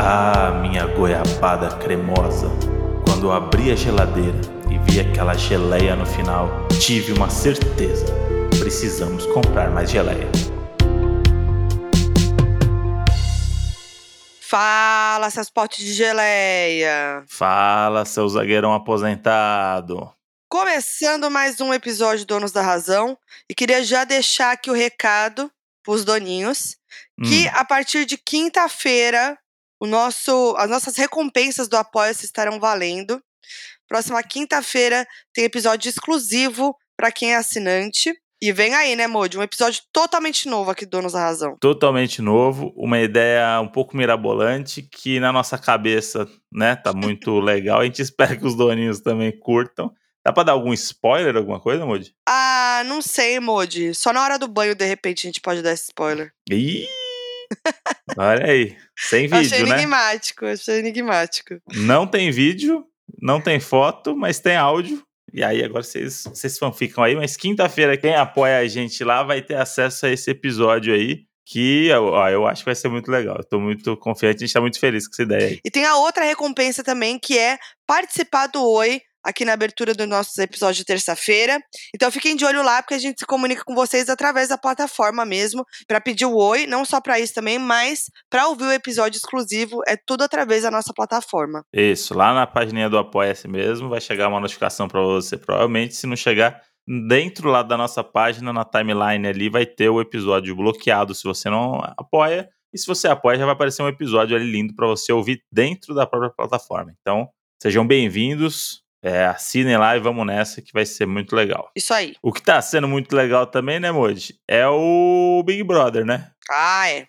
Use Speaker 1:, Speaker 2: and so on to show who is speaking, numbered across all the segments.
Speaker 1: Ah, minha goiabada cremosa. Quando eu abri a geladeira e vi aquela geleia no final, tive uma certeza. Precisamos comprar mais geleia.
Speaker 2: Fala, seus potes de geleia!
Speaker 1: Fala, seu zagueirão aposentado.
Speaker 2: Começando mais um episódio Donos da Razão e queria já deixar aqui o recado pros doninhos que
Speaker 1: Hum,
Speaker 2: a partir de quinta-feira o nosso, as nossas recompensas do Apoia-se estarão valendo. Próxima quinta-feira tem episódio exclusivo para quem é assinante. E vem aí, né, Modi? Um episódio totalmente novo aqui do Donos da Razão.
Speaker 1: totalmente novo, uma ideia um pouco mirabolante que na nossa cabeça, né, tá muito legal. A gente espera que os doninhos também curtam. Dá pra dar algum spoiler, alguma coisa, Moody?
Speaker 2: Ah, não sei, Modi. Só na hora do banho, de repente, a gente pode dar esse spoiler.
Speaker 1: Ih! Olha aí, sem
Speaker 2: Eu achei
Speaker 1: vídeo, né?
Speaker 2: enigmático, achei enigmático.
Speaker 1: Não tem vídeo, não tem foto, mas tem áudio. E aí agora vocês, vocês fanficam aí, mas quinta-feira quem apoia a gente lá vai ter acesso a esse episódio aí, que ó, eu acho que vai ser muito legal. Eu tô muito confiante, a gente tá muito feliz com essa ideia aí.
Speaker 2: E tem a outra recompensa também, que é participar do Oi aqui na abertura dos nossos episódios de terça-feira. Então fiquem de olho lá, porque a gente se comunica com vocês através da plataforma mesmo, para pedir o Oi, não só para isso também, mas para ouvir o episódio exclusivo, é tudo através da nossa plataforma.
Speaker 1: Isso, lá na página do Apoia-se mesmo, vai chegar uma notificação pra você. Provavelmente, se não chegar dentro lá da nossa página, na timeline ali, vai ter o episódio bloqueado se você não apoia. E se você apoia, já vai aparecer um episódio ali lindo pra você ouvir dentro da própria plataforma. Então, sejam bem-vindos, é, assinem lá e vamos nessa que vai ser muito legal.
Speaker 2: Isso aí.
Speaker 1: O que tá sendo muito legal também, né, Moji? É o Big Brother, né?
Speaker 2: Ah, é.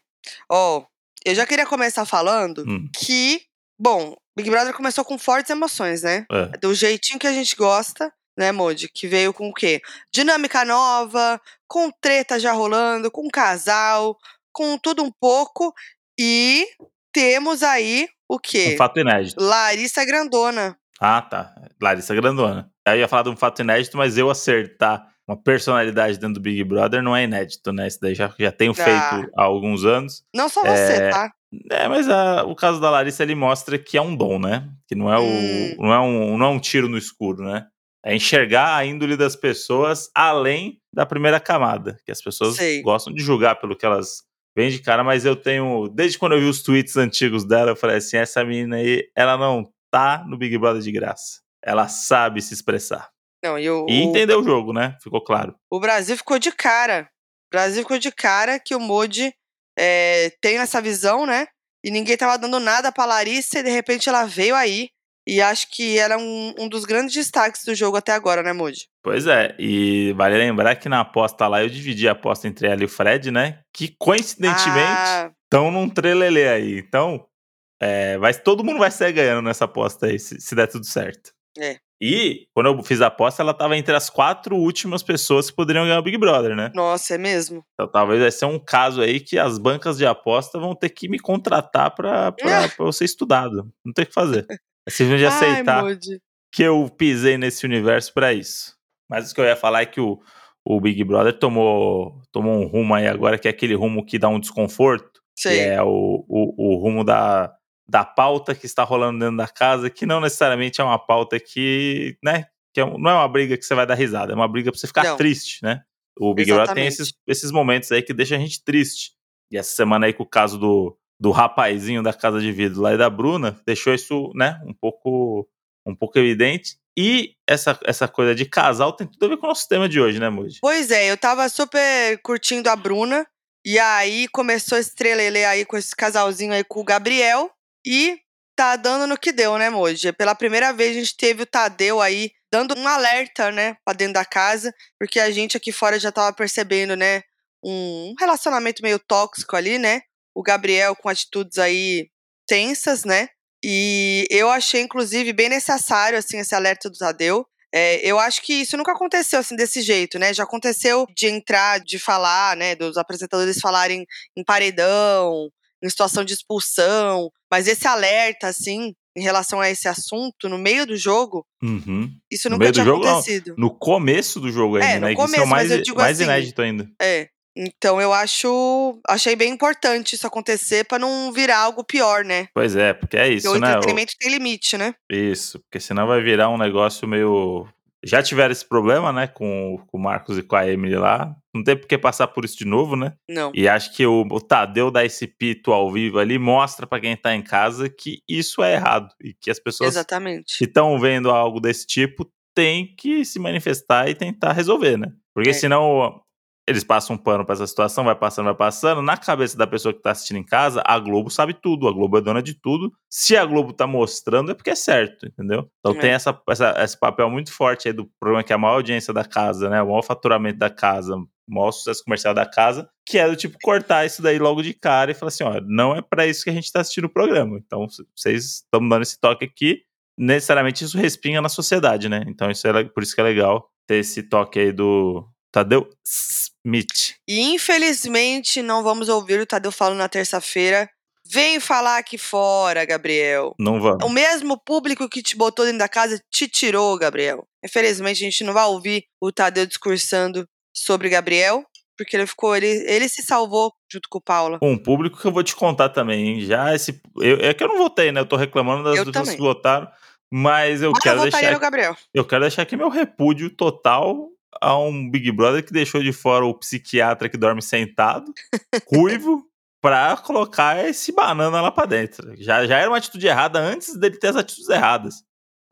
Speaker 2: Ó, eu já queria começar falando
Speaker 1: Hum,
Speaker 2: que, bom, Big Brother começou com fortes emoções, né?
Speaker 1: é.
Speaker 2: do jeitinho que a gente gosta, né, Modi? Que veio com o quê? Dinâmica nova, com treta já rolando, com casal, com tudo um pouco. E temos aí o
Speaker 1: Um
Speaker 2: quê?
Speaker 1: fato inédito.
Speaker 2: Larissa Grandona.
Speaker 1: Ah, tá. Larissa Grandona. Eu ia falar de um fato inédito, mas eu acertar uma personalidade dentro do Big Brother não é inédito, né? Isso daí já, já tenho feito
Speaker 2: Ah.
Speaker 1: há alguns anos.
Speaker 2: Não só você,
Speaker 1: É,
Speaker 2: tá?
Speaker 1: É, mas a- o caso da Larissa, ele mostra que é um dom, né? Que não é, o,
Speaker 2: Hum.
Speaker 1: não é, um, não é um tiro no escuro, né? É enxergar a índole das pessoas além da primeira camada. Que as pessoas
Speaker 2: Sei.
Speaker 1: gostam de julgar pelo que elas veem de cara, mas eu tenho. Desde quando eu vi os tweets antigos dela, eu falei assim: essa menina aí, ela não tá no Big Brother de graça. Ela sabe se expressar.
Speaker 2: Não, e o,
Speaker 1: E
Speaker 2: o,
Speaker 1: entendeu o jogo, né? Ficou claro.
Speaker 2: o Brasil ficou de cara. O Brasil ficou de cara que o Modi é, tem essa visão, né? E ninguém tava dando nada pra Larissa e de repente ela veio aí. E acho que era um, um dos grandes destaques do jogo até agora, né, Modi?
Speaker 1: Pois é, e vale lembrar que na aposta lá eu dividi a aposta entre ela e o Fred, né? Que coincidentemente
Speaker 2: Ah,
Speaker 1: estão num trelelê aí. Então, é, vai, todo mundo vai sair ganhando nessa aposta aí, se, se der tudo certo.
Speaker 2: É.
Speaker 1: E quando eu fiz a aposta, ela tava entre as quatro últimas pessoas que poderiam ganhar o Big Brother, né?
Speaker 2: nossa, é mesmo?
Speaker 1: Então talvez vai ser um caso aí que as bancas de aposta vão ter que me contratar pra, pra, pra eu ser estudado. Não tem o que fazer. É simplesmente
Speaker 2: Ai,
Speaker 1: aceitar
Speaker 2: Modi.
Speaker 1: que eu pisei nesse universo pra isso. Mas o que eu ia falar é que o, o Big Brother tomou, tomou um rumo aí agora, que é aquele rumo que dá um desconforto, que
Speaker 2: Sei.
Speaker 1: é o, o, o rumo da, da pauta que está rolando dentro da casa, que não necessariamente é uma pauta que, né, que é não é uma briga que você vai dar risada, é uma briga pra você ficar
Speaker 2: Não.
Speaker 1: triste, né? O Big Brother tem esses, esses momentos aí que deixa a gente triste. E essa semana aí com o caso do, do rapazinho da casa de vidro lá e da Bruna, deixou isso, né, um pouco um pouco evidente. E essa, essa coisa de casal tem tudo a ver com o nosso tema de hoje, né, Moji?
Speaker 2: Pois é, eu tava super curtindo a Bruna. E aí começou esse trelelê aí com esse casalzinho aí com o Gabriel. E tá dando no que deu, né, Moji? Pela primeira vez a gente teve o Tadeu aí dando um alerta, né, pra dentro da casa. Porque a gente aqui fora já tava percebendo, né, um relacionamento meio tóxico ali, né? O Gabriel com atitudes aí tensas, né? E eu achei, inclusive, bem necessário, assim, esse alerta do Tadeu. É, eu acho que isso nunca aconteceu assim desse jeito, né? Já aconteceu de entrar, de falar, né? Dos apresentadores falarem em paredão, em situação de expulsão. Mas esse alerta, assim, em relação a esse assunto, no meio do jogo,
Speaker 1: Uhum.
Speaker 2: isso
Speaker 1: No
Speaker 2: nunca tinha
Speaker 1: jogo, não.
Speaker 2: acontecido.
Speaker 1: No começo do jogo ainda,
Speaker 2: É, no
Speaker 1: né? Que isso é
Speaker 2: começo, mas
Speaker 1: mais,
Speaker 2: eu digo
Speaker 1: mais
Speaker 2: assim,
Speaker 1: inédito ainda.
Speaker 2: É. Então eu acho. Achei bem importante isso acontecer pra não virar algo pior, né?
Speaker 1: Pois é, porque é
Speaker 2: Porque
Speaker 1: isso,
Speaker 2: o
Speaker 1: né? o-
Speaker 2: entretenimento tem limite, né?
Speaker 1: Isso, porque senão vai virar um negócio meio. Já tiveram esse problema, né, com, com o Marcos e com a Emily lá. Não tem por que passar por isso de novo, né?
Speaker 2: Não.
Speaker 1: E acho que o, o Tadeu dar esse pito ao vivo ali mostra pra quem tá em casa que isso é errado. E que as pessoas que
Speaker 2: Exatamente.
Speaker 1: estão vendo algo desse tipo têm que se manifestar e tentar resolver, né? Porque
Speaker 2: É.
Speaker 1: senão eles passam um pano pra essa situação, vai passando, vai passando. Na cabeça da pessoa que tá assistindo em casa, a Globo sabe tudo, a Globo é dona de tudo. Se a Globo tá mostrando, é porque é certo, entendeu? Então
Speaker 2: É.
Speaker 1: tem essa, essa- esse papel muito forte aí do programa que é a maior audiência da casa, né? O maior faturamento da casa, o maior sucesso comercial da casa, que é do tipo cortar isso daí logo de cara e falar assim: ó, não é pra isso que a gente tá assistindo o programa. Então, vocês estão dando esse toque aqui, necessariamente isso respinga na sociedade, né? Então, isso é, por isso que é legal ter esse toque aí do Tadeu Smith.
Speaker 2: E infelizmente não vamos ouvir o Tadeu falando na terça-feira. Vem falar aqui fora, Gabriel.
Speaker 1: Não vamos.
Speaker 2: O mesmo público que te botou dentro da casa te tirou, Gabriel. Infelizmente, a gente não vai ouvir o Tadeu discursando sobre Gabriel, porque ele ficou, ele, ele se salvou junto com o Paula.
Speaker 1: Um público que eu vou te contar também, hein? Já esse. Eu, é que eu não votei, né? Eu tô reclamando das
Speaker 2: Eu
Speaker 1: pessoas
Speaker 2: também.
Speaker 1: que votaram, mas eu
Speaker 2: eu
Speaker 1: quero
Speaker 2: votaria
Speaker 1: deixar
Speaker 2: no Gabriel.
Speaker 1: Eu quero deixar aqui meu repúdio total a um Big Brother que deixou de fora o psiquiatra que dorme sentado, ruivo, pra colocar esse banana lá pra dentro. Já, já era uma atitude errada antes dele ter as atitudes erradas.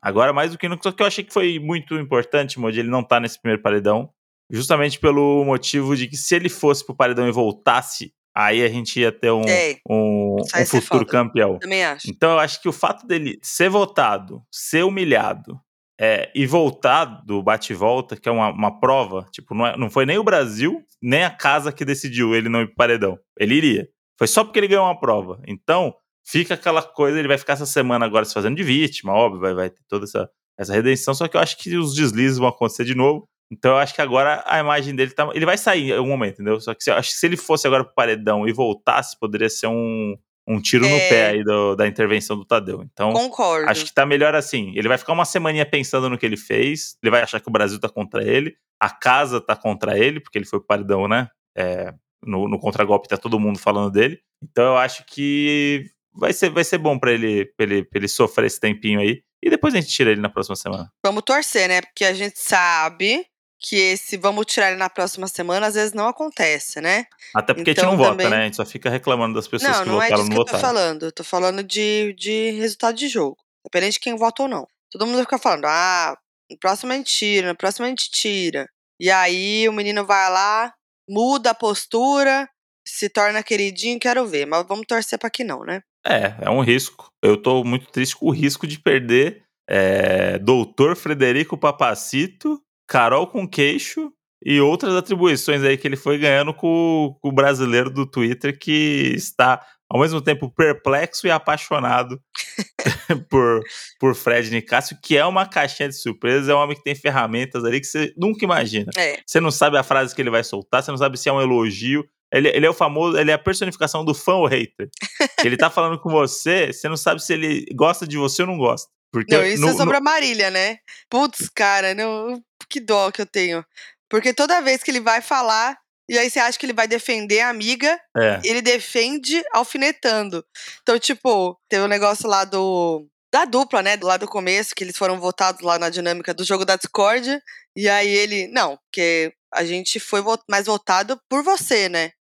Speaker 1: Agora, mais do que nunca, só que eu achei que foi muito importante, Modi, ele não tá nesse primeiro paredão. Justamente pelo motivo de que se ele fosse pro paredão e voltasse, aí a gente ia ter um,
Speaker 2: É,
Speaker 1: um, um futuro
Speaker 2: foda.
Speaker 1: campeão.
Speaker 2: Também acho.
Speaker 1: Então eu acho que o fato dele ser votado, ser humilhado é, e voltar do bate-volta, que é uma, uma prova, tipo, não, é- não foi nem o Brasil, nem a casa que decidiu ele não ir pro paredão. Ele iria. Foi só porque ele ganhou uma prova. Então, fica aquela coisa, ele vai ficar essa semana agora se fazendo de vítima, óbvio, vai, vai ter toda essa, essa redenção, só que eu acho que os deslizes vão acontecer de novo. Então eu acho que agora a imagem dele tá. Ele vai sair em algum momento, entendeu? Só que se, acho que se ele fosse agora pro paredão e voltasse, poderia ser um, um tiro no
Speaker 2: É.
Speaker 1: pé aí do- da intervenção do Tadeu. Então,
Speaker 2: Concordo.
Speaker 1: acho que tá melhor assim. Ele vai ficar uma semaninha pensando no que ele fez, ele vai achar que o Brasil tá contra ele, a casa tá contra ele, porque ele foi pro paredão, né? É, no, no contragolpe tá todo mundo falando dele. Então eu acho que vai ser, vai ser bom pra ele, pra ele, pra ele sofrer esse tempinho aí. E depois a gente tira ele na próxima semana.
Speaker 2: Vamos torcer, né? Porque a gente sabe que esse vamos tirar ele na próxima semana, às vezes não acontece, né?
Speaker 1: Até porque a
Speaker 2: Então,
Speaker 1: gente não
Speaker 2: também-
Speaker 1: vota, né? A gente só fica reclamando das pessoas
Speaker 2: não,
Speaker 1: que
Speaker 2: não é
Speaker 1: votaram
Speaker 2: disso
Speaker 1: ou
Speaker 2: que
Speaker 1: não
Speaker 2: eu tô falando. Eu tô falando de, de resultado de jogo. Independente de quem vota ou não. Todo mundo fica falando, ah, no próximo a gente tira, no próximo a gente tira. E aí o menino vai lá, muda a postura, se torna queridinho, quero ver. Mas vamos torcer pra que não, né?
Speaker 1: É, é um risco. Eu tô muito triste com o risco de perder é, Doutor Frederico Papacito, Carol com queixo e outras atribuições aí que ele foi ganhando com, com o brasileiro do Twitter que está ao mesmo tempo perplexo e apaixonado por, por Fred Nicásio, que é uma caixinha de surpresas, é um homem que tem ferramentas ali que você nunca imagina.
Speaker 2: É.
Speaker 1: Você não sabe a frase que ele vai soltar, você não sabe se é um elogio. Ele, ele é o famoso, ele é a personificação do fã ou hater. ele tá falando com você, você não sabe se ele gosta de você ou não gosta. Porque
Speaker 2: Não, isso
Speaker 1: no-
Speaker 2: é sobre
Speaker 1: no-
Speaker 2: a Marília, né? Putz, cara, não, que dó que eu tenho. Porque toda vez que ele vai falar, e aí você acha que ele vai defender a amiga,
Speaker 1: é,
Speaker 2: ele defende alfinetando. Então, tipo, teve um negócio lá do. Da dupla, né? Do lado do começo, que eles foram votados lá na dinâmica do jogo da Discord. E aí ele. Não, porque a gente foi mais votado por você, né?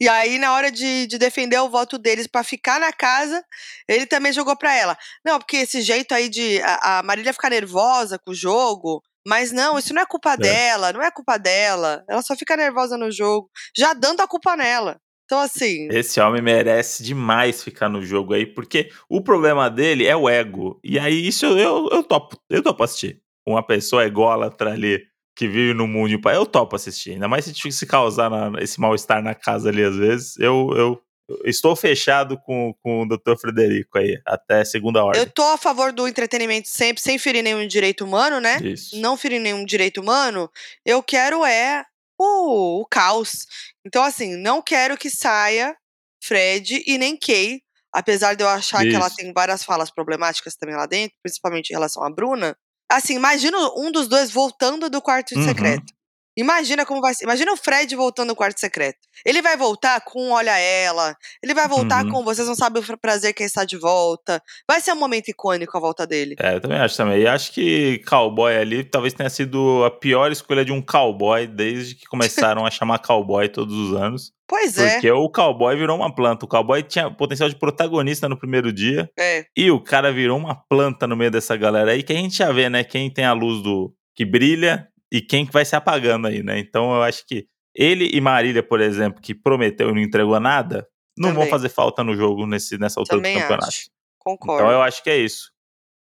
Speaker 2: E aí, na hora de, de defender o voto deles pra ficar na casa, ele também jogou pra ela. Não, porque esse jeito aí de a, a Marília ficar nervosa com o jogo. Mas não, isso não é culpa dela, não é culpa dela. Ela só fica nervosa no jogo, já dando a culpa nela. Então, assim.
Speaker 1: esse homem merece demais ficar no jogo aí, porque o problema dele é o ego. E aí, isso eu, eu, eu topo, eu topo assistir. Uma pessoa ególatra ali que vive no mundo pai, eu topo assistir. Ainda mais se se causar na- esse mal-estar na casa ali, às vezes, eu, eu, estou fechado com, com o Dr. Frederico aí, até segunda ordem.
Speaker 2: Eu tô a favor do entretenimento sempre, sem ferir nenhum direito humano, né?
Speaker 1: Isso.
Speaker 2: Não ferir nenhum direito humano. Eu quero é o, o caos. Então, assim, não quero que saia Fred e nem Kay. Apesar de eu achar que ela
Speaker 1: Isso.
Speaker 2: tem várias falas problemáticas também lá dentro, principalmente em relação à Bruna. Assim, imagina um dos dois voltando do quarto
Speaker 1: Uhum.
Speaker 2: secreto. Imagina como vai ser. Imagina o Fred voltando no quarto secreto. Ele vai voltar com Olha Ela. Ele vai voltar
Speaker 1: Uhum.
Speaker 2: com Vocês Não Sabem o Prazer Quem Está de Volta. Vai ser um momento icônico a volta dele.
Speaker 1: É, eu também acho também. E acho que cowboy ali talvez tenha sido a pior escolha de um cowboy desde que começaram a chamar cowboy todos os anos.
Speaker 2: Pois é.
Speaker 1: Porque o cowboy virou uma planta. O cowboy tinha potencial de protagonista no primeiro dia.
Speaker 2: É.
Speaker 1: E o cara virou uma planta no meio dessa galera aí, que a gente já vê, né? Quem tem a luz do que brilha e quem que vai se apagando aí, né? Então eu acho que ele e Marília, por exemplo, que prometeu e não entregou nada, não vão
Speaker 2: Também.
Speaker 1: fazer falta no jogo nesse, nessa altura
Speaker 2: Também
Speaker 1: do campeonato.
Speaker 2: acho. Concordo.
Speaker 1: Então eu acho que é isso.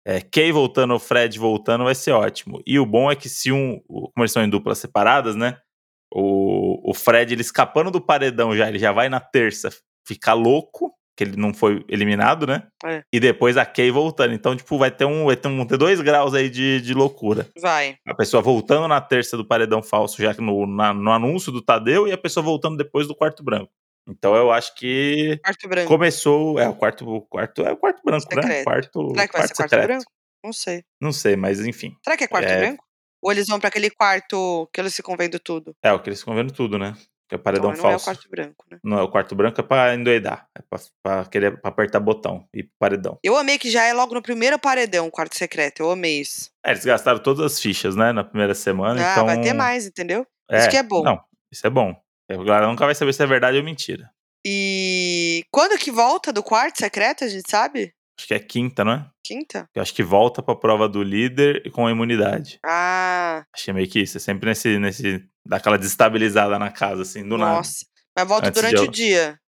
Speaker 1: É, Kay voltando, o Fred voltando vai ser ótimo. E o bom é que se um. Como eles são em duplas separadas, né? O, o Fred, ele escapando do paredão já, ele já vai na terça ficar louco, que ele não foi eliminado, né?
Speaker 2: É.
Speaker 1: E depois a Kay voltando. Então, tipo, vai ter um. Vai ter, um, ter dois graus aí de, de loucura.
Speaker 2: Vai.
Speaker 1: A pessoa voltando na terça do paredão falso, já que no, na- no anúncio do Tadeu, e a pessoa voltando depois do quarto branco. Então eu acho que
Speaker 2: Quarto branco.
Speaker 1: começou. É, o quarto, o quarto é o quarto branco, né?
Speaker 2: Secreto.
Speaker 1: Quarto,
Speaker 2: Será que vai ser quarto
Speaker 1: secreto.
Speaker 2: branco? Não sei.
Speaker 1: Não sei, mas enfim.
Speaker 2: Será que é quarto
Speaker 1: É.
Speaker 2: branco? Ou eles vão pra aquele quarto que eles ficam vendo tudo?
Speaker 1: É o que eles ficam vendo tudo, né? Que é o paredão
Speaker 2: então, não é o
Speaker 1: falso.
Speaker 2: quarto branco, né?
Speaker 1: Não é o quarto branco, é pra endoidar. É pra, pra querer pra apertar botão e paredão.
Speaker 2: Eu amei que já é logo no primeiro paredão o quarto secreto. Eu amei isso.
Speaker 1: É, eles gastaram todas as fichas, né? Na primeira semana.
Speaker 2: ah,
Speaker 1: então...
Speaker 2: vai ter mais, entendeu?
Speaker 1: É,
Speaker 2: Isso que é bom.
Speaker 1: Não, isso é bom. A galera nunca vai saber se é verdade ou mentira.
Speaker 2: E quando que volta do quarto secreto, a gente sabe?
Speaker 1: Acho que é quinta, não é?
Speaker 2: Quinta?
Speaker 1: Eu acho que volta pra prova do líder e com a imunidade.
Speaker 2: Ah,
Speaker 1: Achei meio que isso. É sempre nesse. nesse daquela desestabilizada na casa, assim, do
Speaker 2: nossa. Mas volta
Speaker 1: Antes de
Speaker 2: durante
Speaker 1: eu-
Speaker 2: o dia.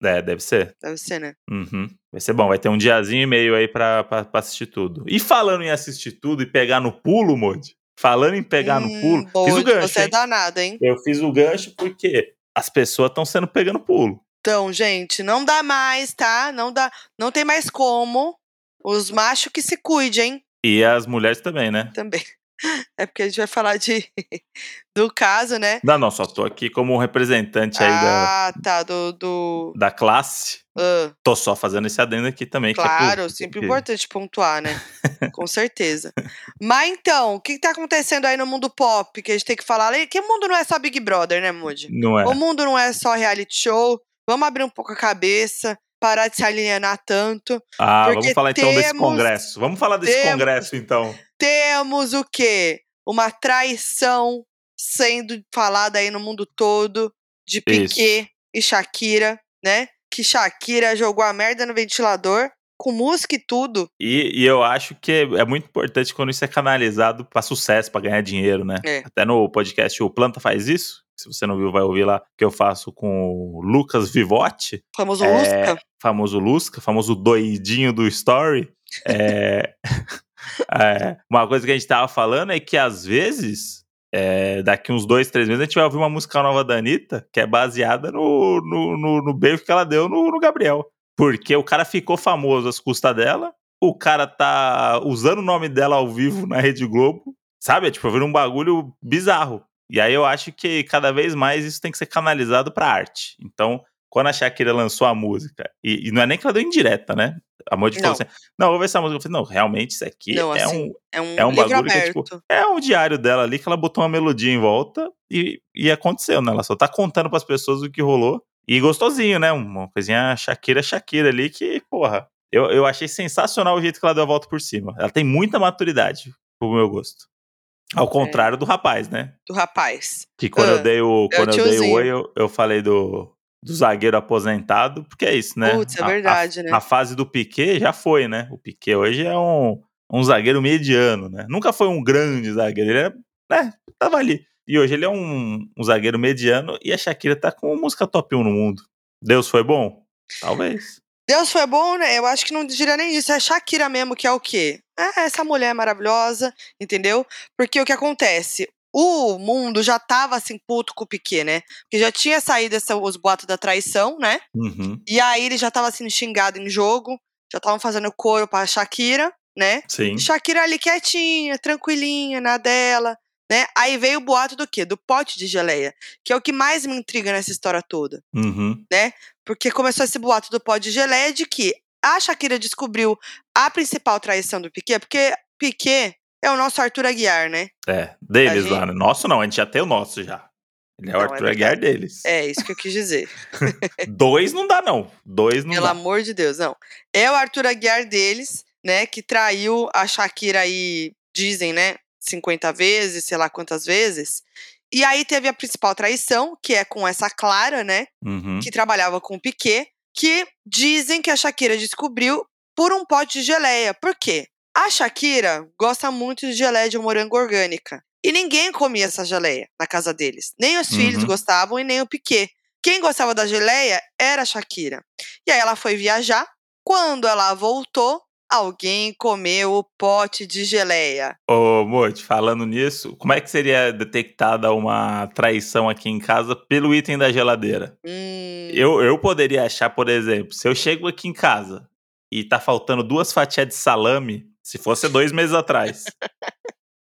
Speaker 1: nada. É, deve ser.
Speaker 2: Deve ser, né?
Speaker 1: Uhum. Vai ser bom, vai ter um diazinho e meio aí pra, pra, pra assistir tudo. E falando em assistir tudo e pegar no pulo, Modi. Falando em pegar no
Speaker 2: Hum,
Speaker 1: pulo, fiz o
Speaker 2: Moody,
Speaker 1: gancho.
Speaker 2: Você é
Speaker 1: hein?
Speaker 2: danado, hein?
Speaker 1: Eu fiz o gancho porque as pessoas estão sendo pegando pulo.
Speaker 2: Então, gente, não dá mais, tá? Não dá, não tem mais como. Os machos que se cuidem
Speaker 1: E as mulheres também, né?
Speaker 2: também. É porque a gente vai falar de do caso, né?
Speaker 1: Não, não, só tô aqui como representante aí da,
Speaker 2: Ah, tá, do, do
Speaker 1: da classe.
Speaker 2: ah,
Speaker 1: Tô só fazendo esse adendo aqui também. que é por-
Speaker 2: claro, sempre
Speaker 1: porque-
Speaker 2: importante pontuar, né? Com certeza. Mas então, o que, que tá acontecendo aí no mundo pop que a gente tem que falar? Que o mundo não é só Big Brother, né, Moody?
Speaker 1: Não é.
Speaker 2: O mundo não é só reality show. Vamos abrir um pouco a cabeça, parar de se alienar tanto.
Speaker 1: Ah, vamos falar então desse congresso. Vamos falar desse
Speaker 2: temos-
Speaker 1: congresso, então.
Speaker 2: Temos o quê? Uma traição sendo falada aí no mundo todo de Piquet e Shakira, né? Que Shakira jogou a merda no ventilador com música e tudo.
Speaker 1: E, e eu acho que é, é muito importante quando isso é canalizado pra sucesso, pra ganhar dinheiro, né?
Speaker 2: É.
Speaker 1: Até no podcast O Planta Faz Isso. Se você não viu, vai ouvir lá, que eu faço com o Lucas Vivotti,
Speaker 2: famoso
Speaker 1: É,
Speaker 2: Lusca.
Speaker 1: famoso Lusca, famoso doidinho do Story. É, é, uma coisa que a gente tava falando é que às vezes, é, daqui uns dois, três meses, a gente vai ouvir uma música nova da Anitta que é baseada no, no, no, no beijo que ela deu no, no Gabriel. Porque o cara ficou famoso às custas dela, o cara tá usando o nome dela ao vivo na Rede Globo, sabe? É, tipo, vira um bagulho bizarro. E aí eu acho que cada vez mais isso tem que ser canalizado pra arte. Então, quando a Shakira lançou a música, e, e não é nem que ela deu indireta, né? A Modi falou assim: não, vou ver essa música. Eu falei, não, realmente isso aqui
Speaker 2: Não,
Speaker 1: é,
Speaker 2: assim,
Speaker 1: um,
Speaker 2: É um,
Speaker 1: é um bagulho que é,
Speaker 2: aberto.
Speaker 1: tipo, é um diário dela ali que ela botou uma melodia em volta e, e aconteceu, né? Ela só tá contando pras pessoas o que rolou. E gostosinho, né? Uma coisinha Shakira, Shakira ali que, porra, eu, eu achei sensacional o jeito que ela deu a volta por cima. Ela tem muita maturidade, pro meu gosto. Ao contrário do rapaz, né?
Speaker 2: do rapaz.
Speaker 1: Que quando
Speaker 2: Ah,
Speaker 1: eu dei o,
Speaker 2: é o
Speaker 1: quando eu dei o oi, eu, eu falei do, do zagueiro aposentado, porque é isso, né?
Speaker 2: Putz, é
Speaker 1: A- a-
Speaker 2: verdade, né?
Speaker 1: A fase do Piquet já foi, né? O Piquet hoje é um, um zagueiro mediano, né? Nunca foi um grande zagueiro, ele era, né? Tava ali. E hoje ele é um, um zagueiro mediano e a Shakira tá com música top 1 no mundo. Deus foi bom? Talvez.
Speaker 2: Deus foi bom, né? Eu acho que não diria nem isso. É Shakira mesmo, que é o quê? É essa mulher maravilhosa, entendeu? Porque o que acontece? O mundo já tava assim, puto com o Piquet, né? Porque já tinha saído essa- os boatos da traição, né?
Speaker 1: Uhum.
Speaker 2: E aí ele já tava sendo xingado em jogo, já estavam fazendo coro pra Shakira, né?
Speaker 1: Sim.
Speaker 2: Shakira ali quietinha, tranquilinha, na dela, né? Aí veio o boato do quê? Do pote de geleia, que é o que mais me intriga nessa história toda.
Speaker 1: Uhum.
Speaker 2: Porque começou esse boato do pó de geleia de que a Shakira descobriu a principal traição do Piquet, porque Piquet é o nosso Arthur Aguiar, né?
Speaker 1: É, deles
Speaker 2: gente-
Speaker 1: lá, né? Nosso não, a gente já tem o nosso já. Ele é o
Speaker 2: Não, é
Speaker 1: Arthur Aguiar deles.
Speaker 2: É isso que eu quis dizer.
Speaker 1: Dois não dá, não. Dois não
Speaker 2: Pelo
Speaker 1: dá.
Speaker 2: amor de Deus, não. É o Arthur Aguiar deles, né? Que traiu a Shakira aí, dizem, né? 50 vezes, sei lá quantas vezes. E aí teve a principal traição, que é com essa Clara, né?
Speaker 1: Uhum.
Speaker 2: que trabalhava com o Piquet, que dizem que a Shakira descobriu por um pote de geleia. Por quê? A Shakira gosta muito de geleia de morango orgânica. E ninguém comia essa geleia na casa deles. Nem os filhos
Speaker 1: Uhum.
Speaker 2: gostavam e nem o Piquet. Quem gostava da geleia era a Shakira. E aí ela foi viajar. Quando ela voltou, alguém comeu o pote de geleia.
Speaker 1: Ô, Mote, falando nisso, como é que seria detectada uma traição aqui em casa pelo item da geladeira?
Speaker 2: Hum,
Speaker 1: Eu, eu poderia achar, por exemplo, se eu chego aqui em casa e tá faltando duas fatias de salame, se fosse dois meses atrás,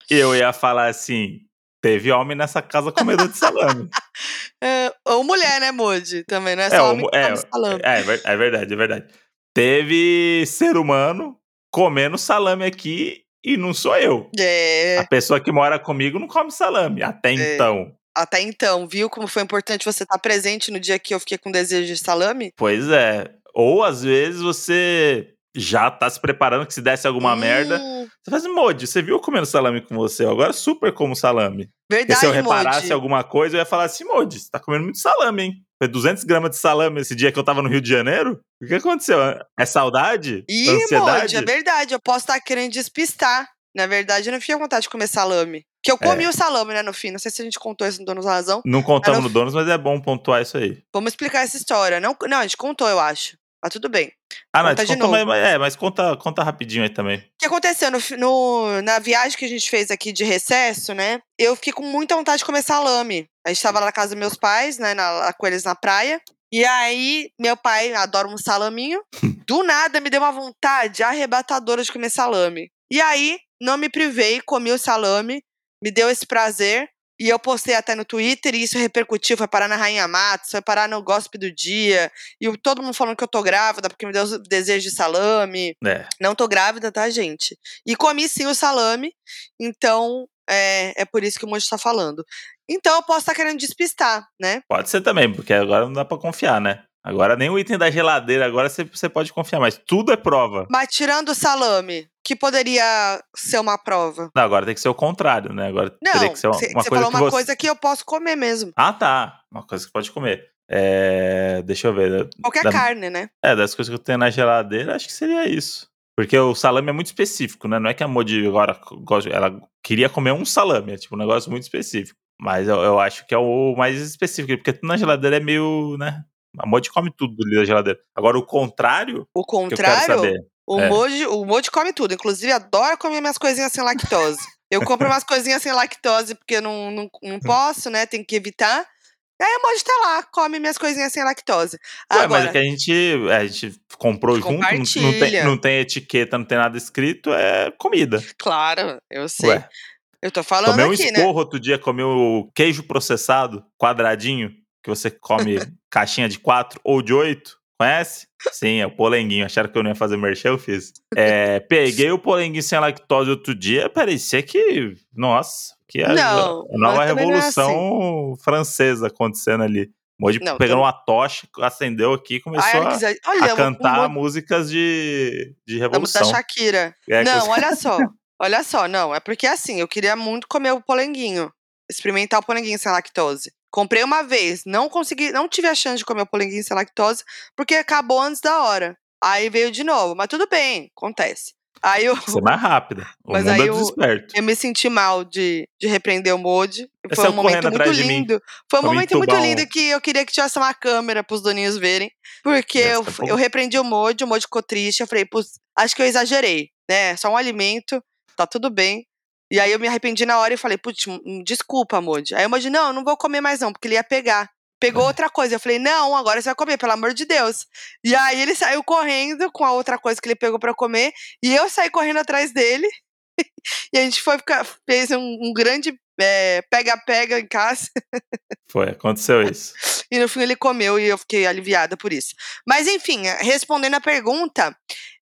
Speaker 1: eu ia falar assim: teve homem nessa casa comedor de salame.
Speaker 2: é, ou mulher, né, Moody? Também, não é
Speaker 1: É,
Speaker 2: só
Speaker 1: o
Speaker 2: homem
Speaker 1: é,
Speaker 2: come salame.
Speaker 1: É, é é verdade, é verdade. Teve ser humano comendo salame aqui e não sou eu.
Speaker 2: É.
Speaker 1: A pessoa que mora comigo não come salame. Até
Speaker 2: É.
Speaker 1: então.
Speaker 2: Até então, viu como foi importante você estar presente no dia que eu fiquei com desejo de salame?
Speaker 1: Pois é. Ou às vezes você já tá se preparando que se desse alguma merda.
Speaker 2: Hum,
Speaker 1: Você faz assim, Modi, você viu eu comendo salame com você? Eu agora super como salame. Porque
Speaker 2: Verdade,
Speaker 1: se eu reparasse
Speaker 2: Moody.
Speaker 1: alguma coisa, eu ia falar assim, Modi, você tá comendo muito salame, hein? Foi 200 gramas de salame esse dia que eu tava no Rio de Janeiro? O que aconteceu? É saudade?
Speaker 2: Ih,
Speaker 1: Ansiedade?
Speaker 2: É verdade. Eu posso estar querendo despistar. Na verdade, eu não fiquei com vontade de comer salame. Que eu comi
Speaker 1: É.
Speaker 2: o salame, né, no fim. Não sei se a gente contou isso no Donos da Razão.
Speaker 1: Não contamos
Speaker 2: não-
Speaker 1: no Donos, mas é bom pontuar isso aí.
Speaker 2: Vamos explicar essa história. Não, não, a gente contou, eu acho. Mas tudo bem.
Speaker 1: Ah,
Speaker 2: Conta
Speaker 1: te
Speaker 2: de
Speaker 1: contou, mas,
Speaker 2: novo.
Speaker 1: mas- é, mas conta, conta rapidinho aí também.
Speaker 2: O que aconteceu no, no- na viagem que a gente fez aqui de recesso, né? Eu fiquei com muita vontade de comer salame. A gente tava lá na casa dos meus pais, né? Na, com eles na praia. E aí, meu pai adora um salaminho. Do nada, me deu uma vontade arrebatadora de comer salame. E aí, não me privei, comi o salame, me deu esse prazer. E eu postei até no Twitter e isso repercutiu, foi parar na Rainha Matos, foi parar no Gossip do Dia. E todo mundo falando que eu tô grávida porque me deu desejo de salame.
Speaker 1: É.
Speaker 2: Não tô grávida, tá, gente? E comi sim o salame, então é, é por isso que o Monte tá falando. Então eu posso estar querendo despistar, né?
Speaker 1: Pode ser também, porque agora não dá pra confiar, né? Agora nem o item da geladeira, agora você, você pode confiar, mas tudo é prova.
Speaker 2: Mas tirando o salame, que poderia ser uma prova?
Speaker 1: Não, agora tem que ser o contrário, né? Agora teria
Speaker 2: Não,
Speaker 1: que ser uma,
Speaker 2: você
Speaker 1: uma coisa
Speaker 2: falou
Speaker 1: que
Speaker 2: uma
Speaker 1: você...
Speaker 2: coisa que eu posso comer mesmo.
Speaker 1: Ah, tá. Uma coisa que pode comer. É... Deixa eu ver.
Speaker 2: Qualquer
Speaker 1: Da-
Speaker 2: carne, né?
Speaker 1: É, das coisas que eu tenho na geladeira, acho que seria isso. Porque o salame é muito específico, né? Não é que a Modi agora gosta- ela queria comer um salame, é tipo um negócio muito específico. Mas eu, eu acho que é o mais específico, porque tudo na geladeira é meio, né? A Modi come tudo ali da geladeira. Agora, o contrário,
Speaker 2: O
Speaker 1: que eu quero
Speaker 2: contrário,
Speaker 1: saber.
Speaker 2: O,
Speaker 1: É.
Speaker 2: Moji, o Moji come tudo. Inclusive, adora comer minhas coisinhas sem lactose. Eu compro umas coisinhas sem lactose porque eu não, não, não posso, né? Tem que evitar. Aí o Moji tá lá, come minhas coisinhas sem lactose.
Speaker 1: Ué,
Speaker 2: Agora,
Speaker 1: mas é que a gente, a gente comprou junto, não, não tem, não tem etiqueta, não tem nada escrito, é comida.
Speaker 2: claro, eu sei.
Speaker 1: Ué,
Speaker 2: Eu tô falando
Speaker 1: tomei um
Speaker 2: aqui, né?
Speaker 1: esporro outro dia, comi o queijo processado, quadradinho, que você come caixinha de quatro ou de oito. Conhece? Sim, é o polenguinho. Acharam que eu não ia fazer merchan, eu fiz. É, peguei o polenguinho sem lactose outro dia, parecia que. Nossa, que a,
Speaker 2: Não,
Speaker 1: a nova
Speaker 2: é
Speaker 1: revolução francesa acontecendo ali. Moji
Speaker 2: Não,
Speaker 1: pegando
Speaker 2: tam-
Speaker 1: uma tocha, acendeu aqui e
Speaker 2: Ai,
Speaker 1: começou
Speaker 2: que
Speaker 1: a, a
Speaker 2: olha, o-
Speaker 1: cantar músicas de, de
Speaker 2: da, da
Speaker 1: revolução.
Speaker 2: Shakira.
Speaker 1: É,
Speaker 2: não, olha só. Olha só, não. É porque assim, eu queria muito comer o polenguinho. Experimentar o polenguinho sem lactose. Comprei uma vez, não consegui, não tive a chance de comer o polenguinho sem lactose, porque acabou antes da hora. Aí veio de novo, mas tudo bem, acontece. Aí eu,
Speaker 1: Você é mais rápida. O
Speaker 2: Mas
Speaker 1: mundo
Speaker 2: aí
Speaker 1: é desesperto.
Speaker 2: eu me senti mal de, de repreender o.
Speaker 1: Você
Speaker 2: Foi um momento muito lindo. Foi um momento muito lindo que eu queria que tivesse uma câmera pros doninhos verem. Porque eu, eu repreendi o Modi, o Modi ficou triste. Eu falei, acho que eu exagerei, né? Só um alimento, tá tudo bem. E aí eu me arrependi na hora e falei, putz, desculpa, Modi. Aí o Modi, não, eu não vou comer mais não, porque ele ia pegar. Pegou
Speaker 1: É.
Speaker 2: outra coisa. Eu falei, não, agora você vai comer, pelo amor de Deus. E aí ele saiu correndo com a outra coisa que ele pegou pra comer. E eu saí correndo atrás dele. e a gente foi ficar, fez um, um grande é, pega-pega em casa.
Speaker 1: Foi, aconteceu isso.
Speaker 2: E no fim ele comeu e eu fiquei aliviada por isso. Mas enfim, respondendo a pergunta,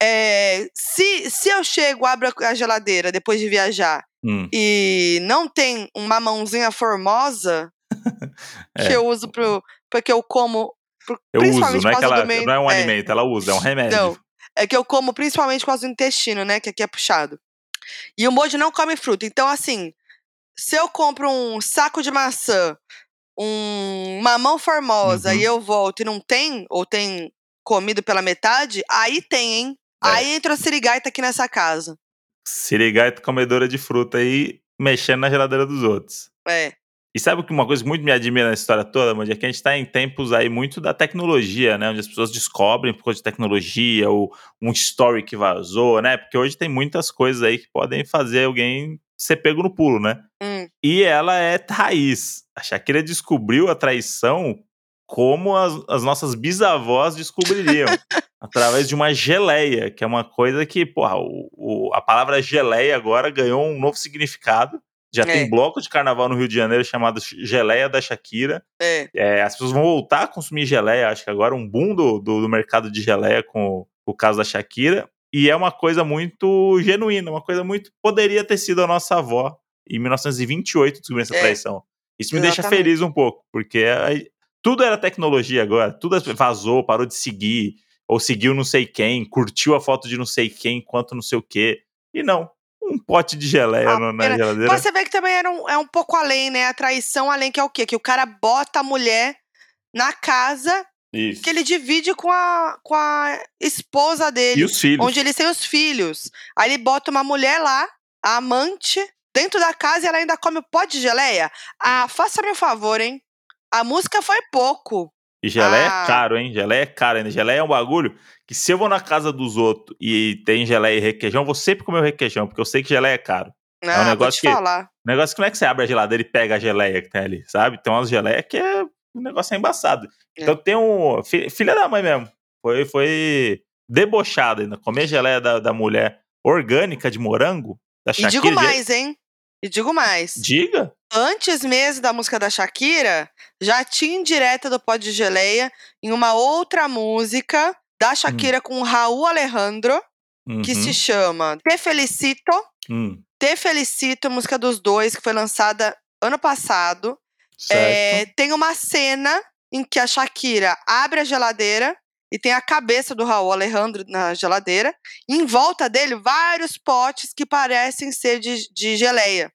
Speaker 2: É, se, se eu chego, abro a geladeira depois de viajar
Speaker 1: Hum,
Speaker 2: e não tem uma mãozinha formosa
Speaker 1: É.
Speaker 2: que eu uso pro, porque eu como. pro-
Speaker 1: eu uso, não é que ela
Speaker 2: meu-
Speaker 1: não é um
Speaker 2: é,
Speaker 1: alimento, ela usa, é um remédio.
Speaker 2: Não, é que eu como principalmente por causa do intestino, né? Que aqui é puxado. E o Moji não come fruta. Então, assim, se eu compro um saco de maçã, um mamão formosa
Speaker 1: Uhum.
Speaker 2: e eu volto e não tem, ou tem comido pela metade, aí tem, hein?
Speaker 1: É.
Speaker 2: Aí entra a sirigaita aqui nessa casa.
Speaker 1: Sirigaita comedora de fruta aí, mexendo na geladeira dos outros.
Speaker 2: É.
Speaker 1: E sabe que uma coisa que muito me admira na história toda, Mandy, é que a gente tá em tempos aí muito da tecnologia, né? Onde as pessoas descobrem por causa de tecnologia, ou um story que vazou, né? Porque hoje tem muitas coisas aí que podem fazer alguém ser pego no pulo, né?
Speaker 2: Hum.
Speaker 1: E ela é raiz. A Shakira descobriu a traição como as, as nossas bisavós descobririam. através de uma geleia, que é uma coisa que, porra, o, o- a palavra geleia agora ganhou um novo significado. Já
Speaker 2: É.
Speaker 1: tem bloco de carnaval no Rio de Janeiro chamado Geleia da Shakira.
Speaker 2: É.
Speaker 1: É, as pessoas vão voltar a consumir geleia. Acho que agora um boom do, do, do mercado de geleia com o caso da Shakira. E é uma coisa muito genuína, uma coisa muito. Poderia ter sido a nossa avó em 1928 descobrir essa
Speaker 2: É.
Speaker 1: traição. Isso me deixa
Speaker 2: Exatamente.
Speaker 1: feliz um pouco, porque tudo era tecnologia agora. Tudo vazou, parou de seguir, ou seguiu não sei quem, curtiu a foto de não sei quem, enquanto não sei o quê. E não. Um pote de geleia no- na geladeira.
Speaker 2: Mas você vê que também era um, é um pouco além, né? A traição além que é o quê? Que o cara bota a mulher na casa
Speaker 1: Isso.
Speaker 2: que ele divide com a, com a esposa dele.
Speaker 1: E os filhos.
Speaker 2: onde eles têm os filhos. Aí ele bota uma mulher lá, a amante, dentro da casa e ela ainda come o pó de geleia. Ah, faça-me um favor, hein? A música foi pouco.
Speaker 1: E geleia
Speaker 2: Ah.
Speaker 1: é caro, hein? Geleia é caro ainda. Geleia é um bagulho que se eu vou na casa dos outros e tem geleia e requeijão, vou sempre comer o requeijão, porque eu sei que geleia é caro.
Speaker 2: Ah,
Speaker 1: um
Speaker 2: vou
Speaker 1: negócio que-
Speaker 2: falar.
Speaker 1: O negócio que não é que você abre a geladeira e pega a geleia que tem ali, sabe? Tem umas geleias que é. O negócio é embaçado.
Speaker 2: É.
Speaker 1: Então tem um. fi- Filha da mãe mesmo. Foi, foi debochada ainda. Comer geleia da, da mulher orgânica de morango. Da
Speaker 2: E digo mais, hein? E digo mais.
Speaker 1: Diga.
Speaker 2: Antes mesmo da música da Shakira, já tinha indireta do pó de geleia em uma outra música da Shakira com o Raul Alejandro, que
Speaker 1: Uhum,
Speaker 2: se chama Te Felicito.
Speaker 1: hum,
Speaker 2: Te Felicito, música dos dois, que foi lançada ano passado.
Speaker 1: certo.
Speaker 2: É, tem uma cena em que a Shakira abre a geladeira e tem a cabeça do Raul Alejandro na geladeira. E em volta dele, vários potes que parecem ser de, de geleia.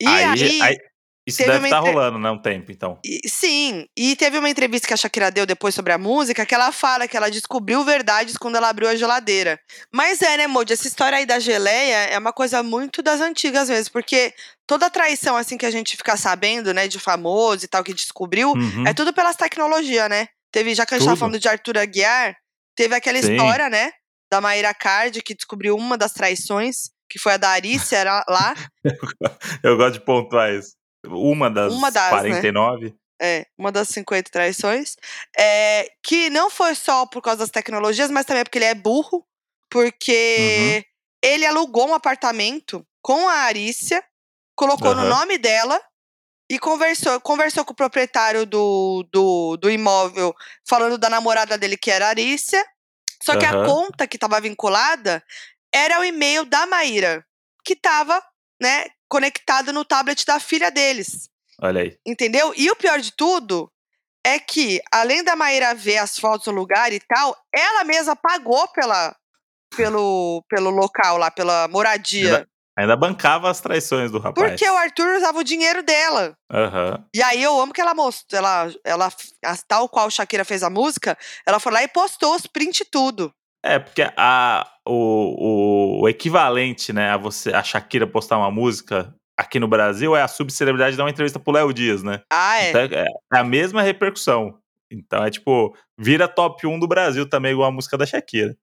Speaker 2: E aí,
Speaker 1: aí- isso
Speaker 2: teve
Speaker 1: deve estar
Speaker 2: entre-
Speaker 1: rolando, né? Um tempo, então.
Speaker 2: e- sim, e teve uma entrevista que a Shakira deu depois sobre a música que ela fala que ela descobriu verdades quando ela abriu a geladeira. Mas é, né, Moody? Essa história aí da geleia é uma coisa muito das antigas mesmo, porque toda traição assim que a gente fica sabendo, né, de famoso e tal, que descobriu,
Speaker 1: Uhum.
Speaker 2: é tudo pelas tecnologias, né? Teve, já que a gente tava
Speaker 1: Tudo.
Speaker 2: falando de Arthur Aguiar, teve aquela
Speaker 1: Sim.
Speaker 2: história, né, da Maíra Card, que descobriu uma das traições, que foi a da Arícia era lá.
Speaker 1: Eu gosto de pontuar isso. Uma das,
Speaker 2: Uma das, né?
Speaker 1: 49.
Speaker 2: É, uma das 50 traições. É, que não foi só por causa das tecnologias, mas também porque ele é burro. Porque ele alugou um apartamento com a Arícia, colocou no
Speaker 1: Aham.
Speaker 2: nome dela e conversou, conversou com o proprietário do, do, do imóvel, falando da namorada dele, que era a Arícia. Só que a
Speaker 1: Aham.
Speaker 2: conta que estava vinculada era o e-mail da Maíra, que estava né, conectado no tablet da filha deles.
Speaker 1: Olha aí.
Speaker 2: Entendeu? E o pior de tudo é que, além da Maíra ver as fotos do lugar e tal, ela mesma pagou pela, pelo, pelo local lá, pela moradia.
Speaker 1: Ainda bancava as traições do rapaz.
Speaker 2: Porque o Arthur usava o dinheiro dela.
Speaker 1: Aham.
Speaker 2: E aí eu amo que ela mostrou, ela, ela, tal qual Shakira fez a música, ela foi lá e postou os print e tudo.
Speaker 1: É, porque a, o, o, o equivalente, né, a você a Shakira postar uma música aqui no Brasil é a subcelebridade dar uma entrevista pro Léo Dias, né?
Speaker 2: Ah, é.
Speaker 1: Então, é a mesma repercussão. Então é tipo, vira top 1 do Brasil também, igual a música da Shakira.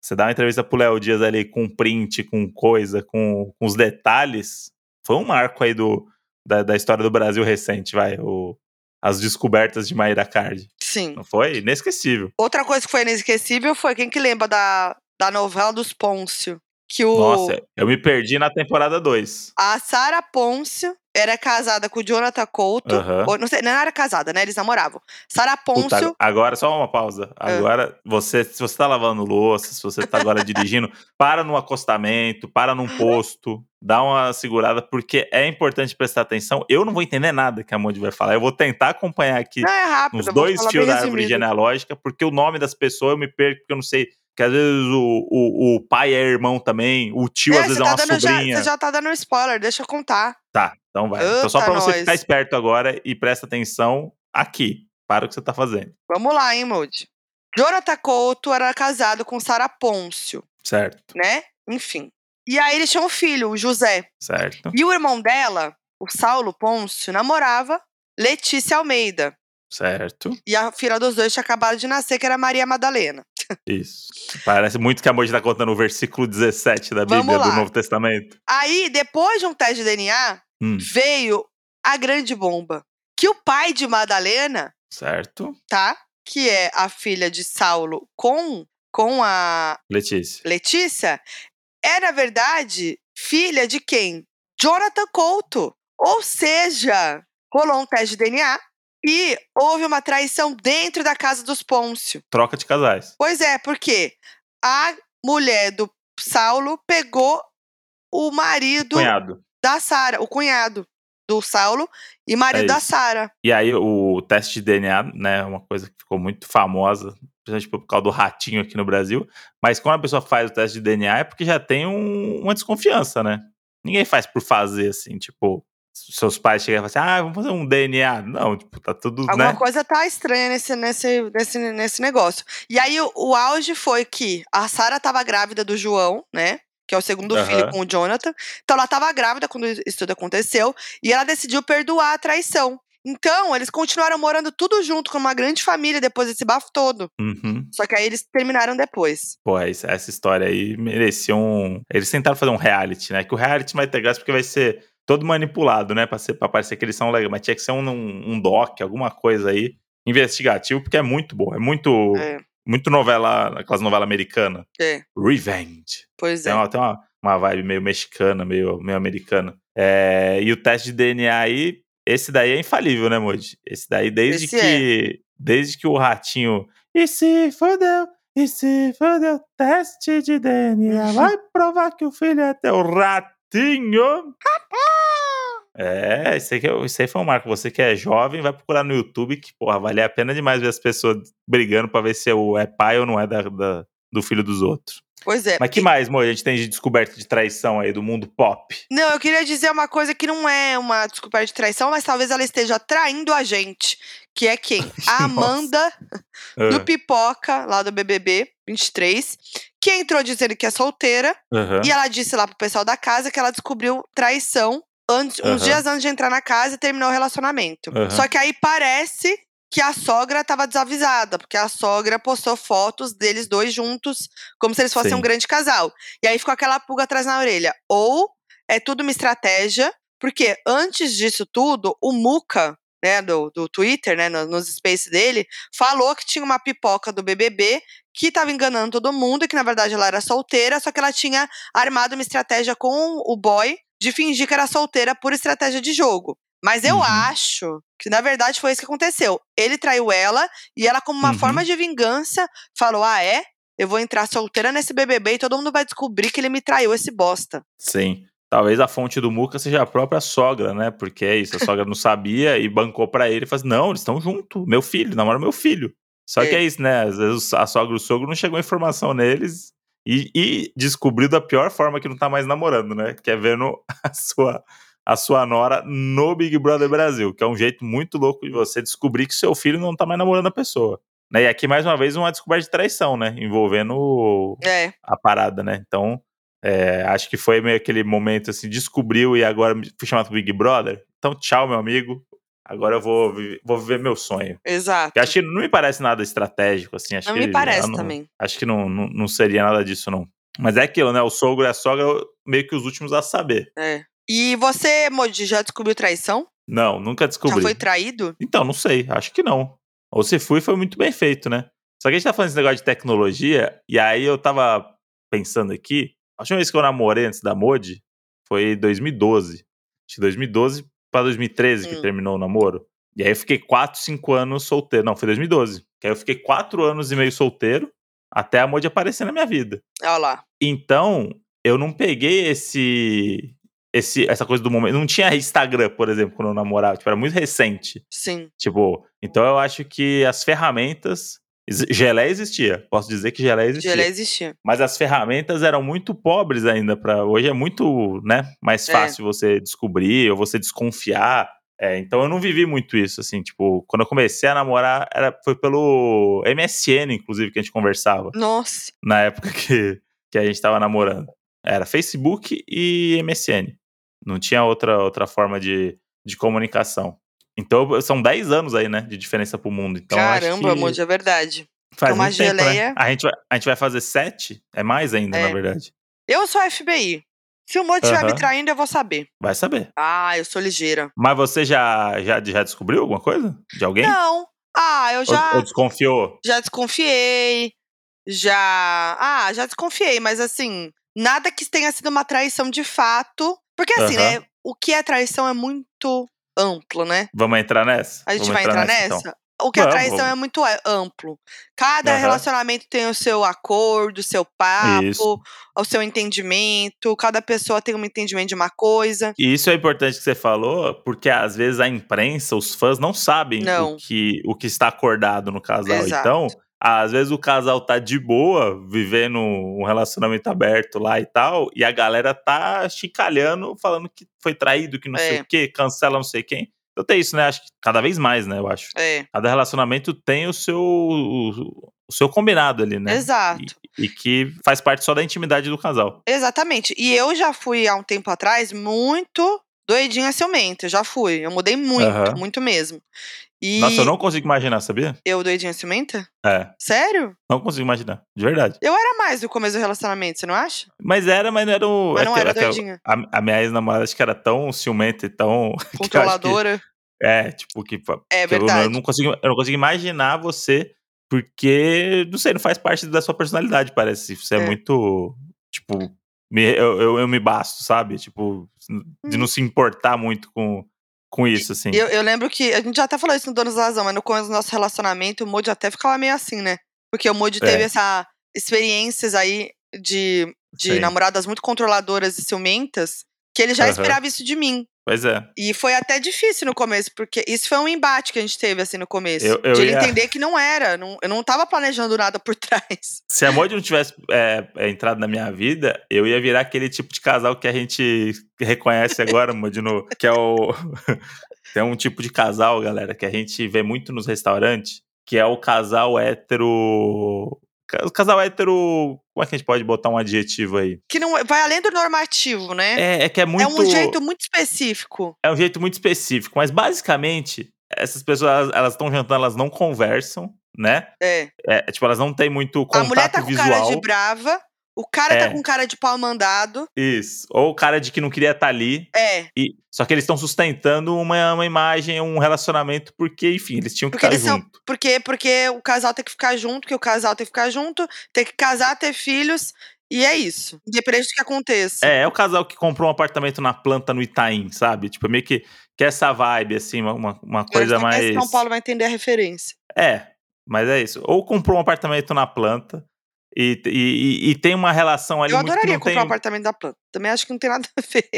Speaker 1: Você dá uma entrevista pro Léo Dias ali com print, com coisa, com, com os detalhes. Foi um marco aí do, da, da história do Brasil recente, vai. O, as descobertas de Maíra Card.
Speaker 2: Sim.
Speaker 1: Não foi? Inesquecível.
Speaker 2: Outra coisa que foi inesquecível foi quem que lembra da, da novela dos Pôncio? Que o,
Speaker 1: Nossa, eu me perdi na temporada 2.
Speaker 2: a Sara Pôncio era casada com o Jonathan Couto.
Speaker 1: Aham.
Speaker 2: Ou, não, sei, não era casada, né? Eles namoravam. Sara
Speaker 1: Puta,
Speaker 2: Pôncio.
Speaker 1: agora, só uma pausa.
Speaker 2: Ah.
Speaker 1: Agora, você, se você tá lavando louça, se você tá agora dirigindo, para num acostamento, para num posto, dá uma segurada, porque é importante prestar atenção. Eu não vou entender nada que a Moody vai falar. Eu vou tentar acompanhar aqui
Speaker 2: Não, é rápido.
Speaker 1: nos dois fios da árvore
Speaker 2: resumido.
Speaker 1: genealógica, porque o nome das pessoas eu me perco, porque eu não sei. Que às vezes o, o, o pai é irmão também, o tio
Speaker 2: É,
Speaker 1: às vezes
Speaker 2: você
Speaker 1: é
Speaker 2: tá
Speaker 1: uma
Speaker 2: dando já,
Speaker 1: sobrinha.
Speaker 2: você já tá dando spoiler, deixa eu contar.
Speaker 1: Tá, então vai. então só pra você
Speaker 2: nós.
Speaker 1: ficar esperto agora e presta atenção aqui. Para o que você tá fazendo.
Speaker 2: Vamos lá, hein, Moody. Jonathan Couto era casado com Sara Pôncio,
Speaker 1: Certo,
Speaker 2: né? Enfim. E aí eles tinham um filho, o José.
Speaker 1: certo,
Speaker 2: E o irmão dela, o Saulo Pôncio, namorava Letícia Almeida.
Speaker 1: Certo.
Speaker 2: E a filha dos dois tinha acabado de nascer, que era Maria Madalena.
Speaker 1: Isso. Parece muito que a Moji tá contando o versículo 17 da Bíblia do. Novo Testamento.
Speaker 2: Aí, depois de um teste de DNA,
Speaker 1: Hum,
Speaker 2: veio a grande bomba. Que o pai de Madalena,
Speaker 1: certo.
Speaker 2: tá? Que é a filha de Saulo com, com a
Speaker 1: Letícia.
Speaker 2: Letícia, é, na verdade, filha de quem? Jonathan Couto. Ou seja, rolou um teste de DNA e houve uma traição dentro da casa dos Pôncio.
Speaker 1: Troca de casais.
Speaker 2: Pois é, porque a mulher do Saulo pegou o marido
Speaker 1: Cunhado.
Speaker 2: da Sara, o cunhado do Saulo e marido
Speaker 1: É
Speaker 2: da. Sara.
Speaker 1: E aí, o teste de DNA, né, é uma coisa que ficou muito famosa, principalmente por causa do ratinho aqui no Brasil. Mas quando a pessoa faz o teste de DNA é porque já tem um- uma desconfiança, né? Ninguém faz por fazer, assim, tipo, seus pais chegam e falam assim, ah, vamos fazer um DNA. Não, tipo, tá tudo,
Speaker 2: Alguma
Speaker 1: né?
Speaker 2: coisa tá estranha nesse, nesse, nesse, nesse negócio. E aí, o, o auge foi que a Sara tava grávida do João, né? Que é o segundo
Speaker 1: Aham.
Speaker 2: filho com o Jonathan. Então, ela tava grávida quando isso tudo aconteceu. E ela decidiu perdoar a traição. Então, eles continuaram morando tudo junto, com uma grande família, depois desse bafo todo.
Speaker 1: Uhum.
Speaker 2: Só que aí eles terminaram depois.
Speaker 1: Pô, essa essa história aí merecia um. Eles tentaram fazer um reality, né? Que o reality vai ter graça porque vai ser todo manipulado, né? Pra, ser, pra parecer que eles são legais. Mas tinha que ser um, um, um doc, alguma coisa aí, investigativo, porque é muito bom. É muito,
Speaker 2: É,
Speaker 1: muito novela, aquelas novelas americanas.
Speaker 2: é.
Speaker 1: Revenge.
Speaker 2: Pois
Speaker 1: Tem,
Speaker 2: é.
Speaker 1: uma, tem uma, uma vibe meio mexicana, meio, meio americana. É, e o teste de DNA aí, esse daí é infalível, né, Moji? Esse daí, desde
Speaker 2: Esse é.
Speaker 1: que. Desde que o ratinho. E se fodeu? E se fodeu? Teste de DNA. Vai provar que o filho é teu ratinho. É, isso aí, que é- isso aí foi um marco. Você que é jovem, vai procurar no YouTube que, porra, vale a pena demais ver as pessoas brigando pra ver se é, é pai ou não é da, da- do filho dos outros.
Speaker 2: Pois é.
Speaker 1: Mas que mais, Mo, a gente tem de descoberta de traição aí do mundo pop?
Speaker 2: Não, eu queria dizer uma coisa que não é uma desculpa de traição, mas talvez ela esteja traindo a gente. Que é quem? A Amanda do
Speaker 1: Ah,
Speaker 2: Pipoca, lá do BBB 23, que entrou dizendo que é solteira.
Speaker 1: aham.
Speaker 2: E ela disse lá pro pessoal da casa que ela descobriu traição antes, uns
Speaker 1: Aham.
Speaker 2: dias antes de entrar na casa e terminou o relacionamento.
Speaker 1: Aham.
Speaker 2: Só que aí parece que a sogra tava desavisada, porque a sogra postou fotos deles dois juntos, como se eles fossem
Speaker 1: Sim.
Speaker 2: um grande casal. E aí ficou aquela pulga atrás na orelha. Ou é tudo uma estratégia, porque antes disso tudo, o Muca, né, do, do Twitter, né, no- nos spaces dele, falou que tinha uma pipoca do BBB que tava enganando todo mundo e que na verdade ela era solteira, só que ela tinha armado uma estratégia com o boy de fingir que era solteira por estratégia de jogo. Mas eu
Speaker 1: Uhum.
Speaker 2: acho que na verdade foi isso que aconteceu. Ele traiu ela e ela, como uma
Speaker 1: Uhum.
Speaker 2: forma de vingança, falou: Ah, é? Eu vou entrar solteira nesse BBB e todo mundo vai descobrir que ele me traiu, esse bosta.
Speaker 1: Sim. Talvez a fonte do Muca seja a própria sogra, né? Porque é isso, a sogra não sabia e bancou pra ele e falou assim, não, eles estão juntos, meu filho, namora meu filho. Só que
Speaker 2: É.
Speaker 1: é isso, né? Às vezes a sogra e o sogro não chegou informação neles e, e descobriu da pior forma que não tá mais namorando, né? Que é vendo a sua, a sua nora no Big Brother Brasil, que é um jeito muito louco de você descobrir que seu filho não tá mais namorando a pessoa. Né? E aqui, mais uma vez, uma descoberta de traição, né? Envolvendo
Speaker 2: É,
Speaker 1: a parada, né? Então, é, acho que foi meio aquele momento assim, descobriu e agora fui chamado pro Big Brother. Então, tchau, meu amigo. Agora eu vou, vou viver meu sonho.
Speaker 2: exato.
Speaker 1: Acho que não me parece nada estratégico, assim. Acho
Speaker 2: Não
Speaker 1: que
Speaker 2: me parece
Speaker 1: não-
Speaker 2: também.
Speaker 1: Acho que não, não, não seria nada disso, não. Mas é aquilo, né? O sogro e a sogra, meio que os últimos a saber.
Speaker 2: É. E você, Moji, já descobriu traição?
Speaker 1: Não, nunca
Speaker 2: Já
Speaker 1: descobri.
Speaker 2: foi traído?
Speaker 1: Então, não sei, acho que não. Ou se fui, foi muito bem feito, né? Só que a gente tá falando desse negócio de tecnologia, e aí eu tava pensando aqui, a última vez que eu namorei antes da Modi foi em 2012. Acho que 2012 pra 2013 que
Speaker 2: Hum.
Speaker 1: terminou o namoro. E aí eu fiquei 4, 5 anos solteiro. Não, foi 2012. Que aí eu fiquei 4 anos e meio solteiro até a Moji aparecer na minha vida.
Speaker 2: Olha lá.
Speaker 1: Então, eu não peguei esse. Esse, essa coisa do momento. Não tinha Instagram, por exemplo, quando eu namorava. Tipo, era muito recente.
Speaker 2: Sim.
Speaker 1: Tipo, então eu acho que as ferramentas. Gelé existia. Posso dizer que gelé existia.
Speaker 2: Gelé existia.
Speaker 1: Mas as ferramentas eram muito pobres ainda para hoje é muito, né, mais
Speaker 2: É.
Speaker 1: fácil você descobrir ou você desconfiar. É, então eu não vivi muito isso assim, tipo, quando eu comecei a namorar era foi pelo MSN inclusive que a gente conversava
Speaker 2: Nossa.
Speaker 1: na época que, que a gente tava namorando. Era Facebook e MSN. Não tinha outra outra forma de, de comunicação. Então são 10 anos aí, né, de diferença pro mundo. Então eu acho
Speaker 2: Caramba,
Speaker 1: que
Speaker 2: é verdade.
Speaker 1: faz
Speaker 2: uma
Speaker 1: muito tempo, né?
Speaker 2: geleia-
Speaker 1: A gente vai, a gente vai fazer 7, é mais ainda,
Speaker 2: É.
Speaker 1: na verdade.
Speaker 2: Eu sou FBI. Se o Moji estiver me
Speaker 1: Aham.
Speaker 2: traindo, eu vou saber.
Speaker 1: Vai saber.
Speaker 2: Ah, eu sou ligeira.
Speaker 1: Mas você já, já, já descobriu alguma coisa? De alguém?
Speaker 2: Não. Ah, eu
Speaker 1: Ou-
Speaker 2: já,
Speaker 1: Ou, desconfiou?
Speaker 2: já desconfiei. Já. Ah, já desconfiei, mas assim, nada que tenha sido uma traição de fato. Porque assim,
Speaker 1: Aham.
Speaker 2: né? O que é traição é muito amplo, né?
Speaker 1: Vamos entrar nessa?
Speaker 2: A gente
Speaker 1: Vamos
Speaker 2: vai entrar nessa?
Speaker 1: então.
Speaker 2: O que é
Speaker 1: Vamos,
Speaker 2: traição
Speaker 1: vamos.
Speaker 2: é muito a- amplo. Cada
Speaker 1: Aham.
Speaker 2: relacionamento tem o seu acordo, o seu papo,
Speaker 1: Isso.
Speaker 2: o seu entendimento. Cada pessoa tem um entendimento de uma coisa.
Speaker 1: E isso é importante que você falou, porque às vezes a imprensa, os fãs não sabem
Speaker 2: Não.
Speaker 1: O, que, o que está acordado no casal.
Speaker 2: Exato.
Speaker 1: Então, às vezes o casal tá de boa, vivendo um relacionamento aberto lá e tal, e a galera tá chincalhando, falando que foi traído, que não sei
Speaker 2: É.
Speaker 1: o quê, cancela não sei quem. Então tem isso, né? Acho que cada vez mais, né? Eu acho.
Speaker 2: É,
Speaker 1: Cada relacionamento tem o seu, o, o seu combinado ali, né?
Speaker 2: exato.
Speaker 1: E, e que faz parte só da intimidade do casal.
Speaker 2: Exatamente. E eu já fui há um tempo atrás muito doidinha ciumenta. Já fui. Eu mudei muito,
Speaker 1: Aham.
Speaker 2: muito mesmo. E
Speaker 1: Nossa, eu não consigo imaginar, sabia?
Speaker 2: eu doidinha ciumenta?
Speaker 1: É,
Speaker 2: Sério?
Speaker 1: não consigo imaginar, de verdade.
Speaker 2: Eu era mais no começo do relacionamento, você não acha?
Speaker 1: Mas era, mas não era o.
Speaker 2: Mas
Speaker 1: é
Speaker 2: não
Speaker 1: que-
Speaker 2: era
Speaker 1: é que
Speaker 2: doidinha.
Speaker 1: A, a minha ex-namorada acho que era tão ciumenta e tão. eu acho que-
Speaker 2: Controladora.
Speaker 1: é, tipo, que.
Speaker 2: É
Speaker 1: que eu,
Speaker 2: verdade.
Speaker 1: eu não consigo, eu não consigo imaginar você, porque, não sei, não faz parte da sua personalidade, parece. Você é,
Speaker 2: É.
Speaker 1: muito. Tipo, me- eu, eu, eu me basto, sabe? Tipo, de não se importar muito com, com isso, assim.
Speaker 2: Eu, eu lembro que. A gente já até falou isso no Donos da Razão, mas no começo do nosso relacionamento, o Moody até ficava meio assim, né? Porque o Moody teve
Speaker 1: É.
Speaker 2: essa experiências aí de, de
Speaker 1: Sim.
Speaker 2: namoradas muito controladoras e ciumentas, que ele já
Speaker 1: Aham.
Speaker 2: esperava isso de mim.
Speaker 1: Pois é.
Speaker 2: E foi até difícil no começo, porque isso foi um embate que a gente teve, assim, no começo.
Speaker 1: Eu- eu
Speaker 2: de ele
Speaker 1: ia-
Speaker 2: entender que não era. Não, eu não tava planejando nada por trás.
Speaker 1: Se a Moody não tivesse é, é, entrado na minha vida, eu ia virar aquele tipo de casal que a gente reconhece agora, Moody, no, que é o. Tem um tipo de casal, galera, que a gente vê muito nos restaurantes, que é o casal hétero. O casal hétero. Como é que a gente pode botar um adjetivo aí?
Speaker 2: Que não vai além do normativo, né?
Speaker 1: É, é que é muito.
Speaker 2: É um jeito muito específico.
Speaker 1: é um jeito muito específico, mas basicamente, essas pessoas, elas estão jantando, elas não conversam, né?
Speaker 2: É.
Speaker 1: É, tipo, elas não têm muito
Speaker 2: A
Speaker 1: contato
Speaker 2: mulher tá com
Speaker 1: visual.
Speaker 2: cara de brava, o cara
Speaker 1: É.
Speaker 2: tá com cara de pau mandado.
Speaker 1: Isso. Ou o cara de que não queria estar ali.
Speaker 2: É.
Speaker 1: E, só que eles estão sustentando uma, uma imagem, um relacionamento, porque, enfim, eles tinham que
Speaker 2: Porque
Speaker 1: estar
Speaker 2: eles são-
Speaker 1: junto.
Speaker 2: Por quê? Porque o casal tem que ficar junto, que o casal tem que ficar junto, tem que casar, ter filhos. E é isso. Independente do que aconteça.
Speaker 1: É, é o casal que comprou um apartamento na planta no Itaim, sabe? Tipo, meio que, que essa vibe, assim, uma, uma- coisa
Speaker 2: é
Speaker 1: mais.
Speaker 2: São Paulo vai entender a referência.
Speaker 1: É, mas é isso. Ou comprou um apartamento na planta e, e, e- tem uma relação ali
Speaker 2: Eu
Speaker 1: muito que
Speaker 2: adoraria comprar
Speaker 1: tem.
Speaker 2: um apartamento da planta. Também acho que não tem nada a ver.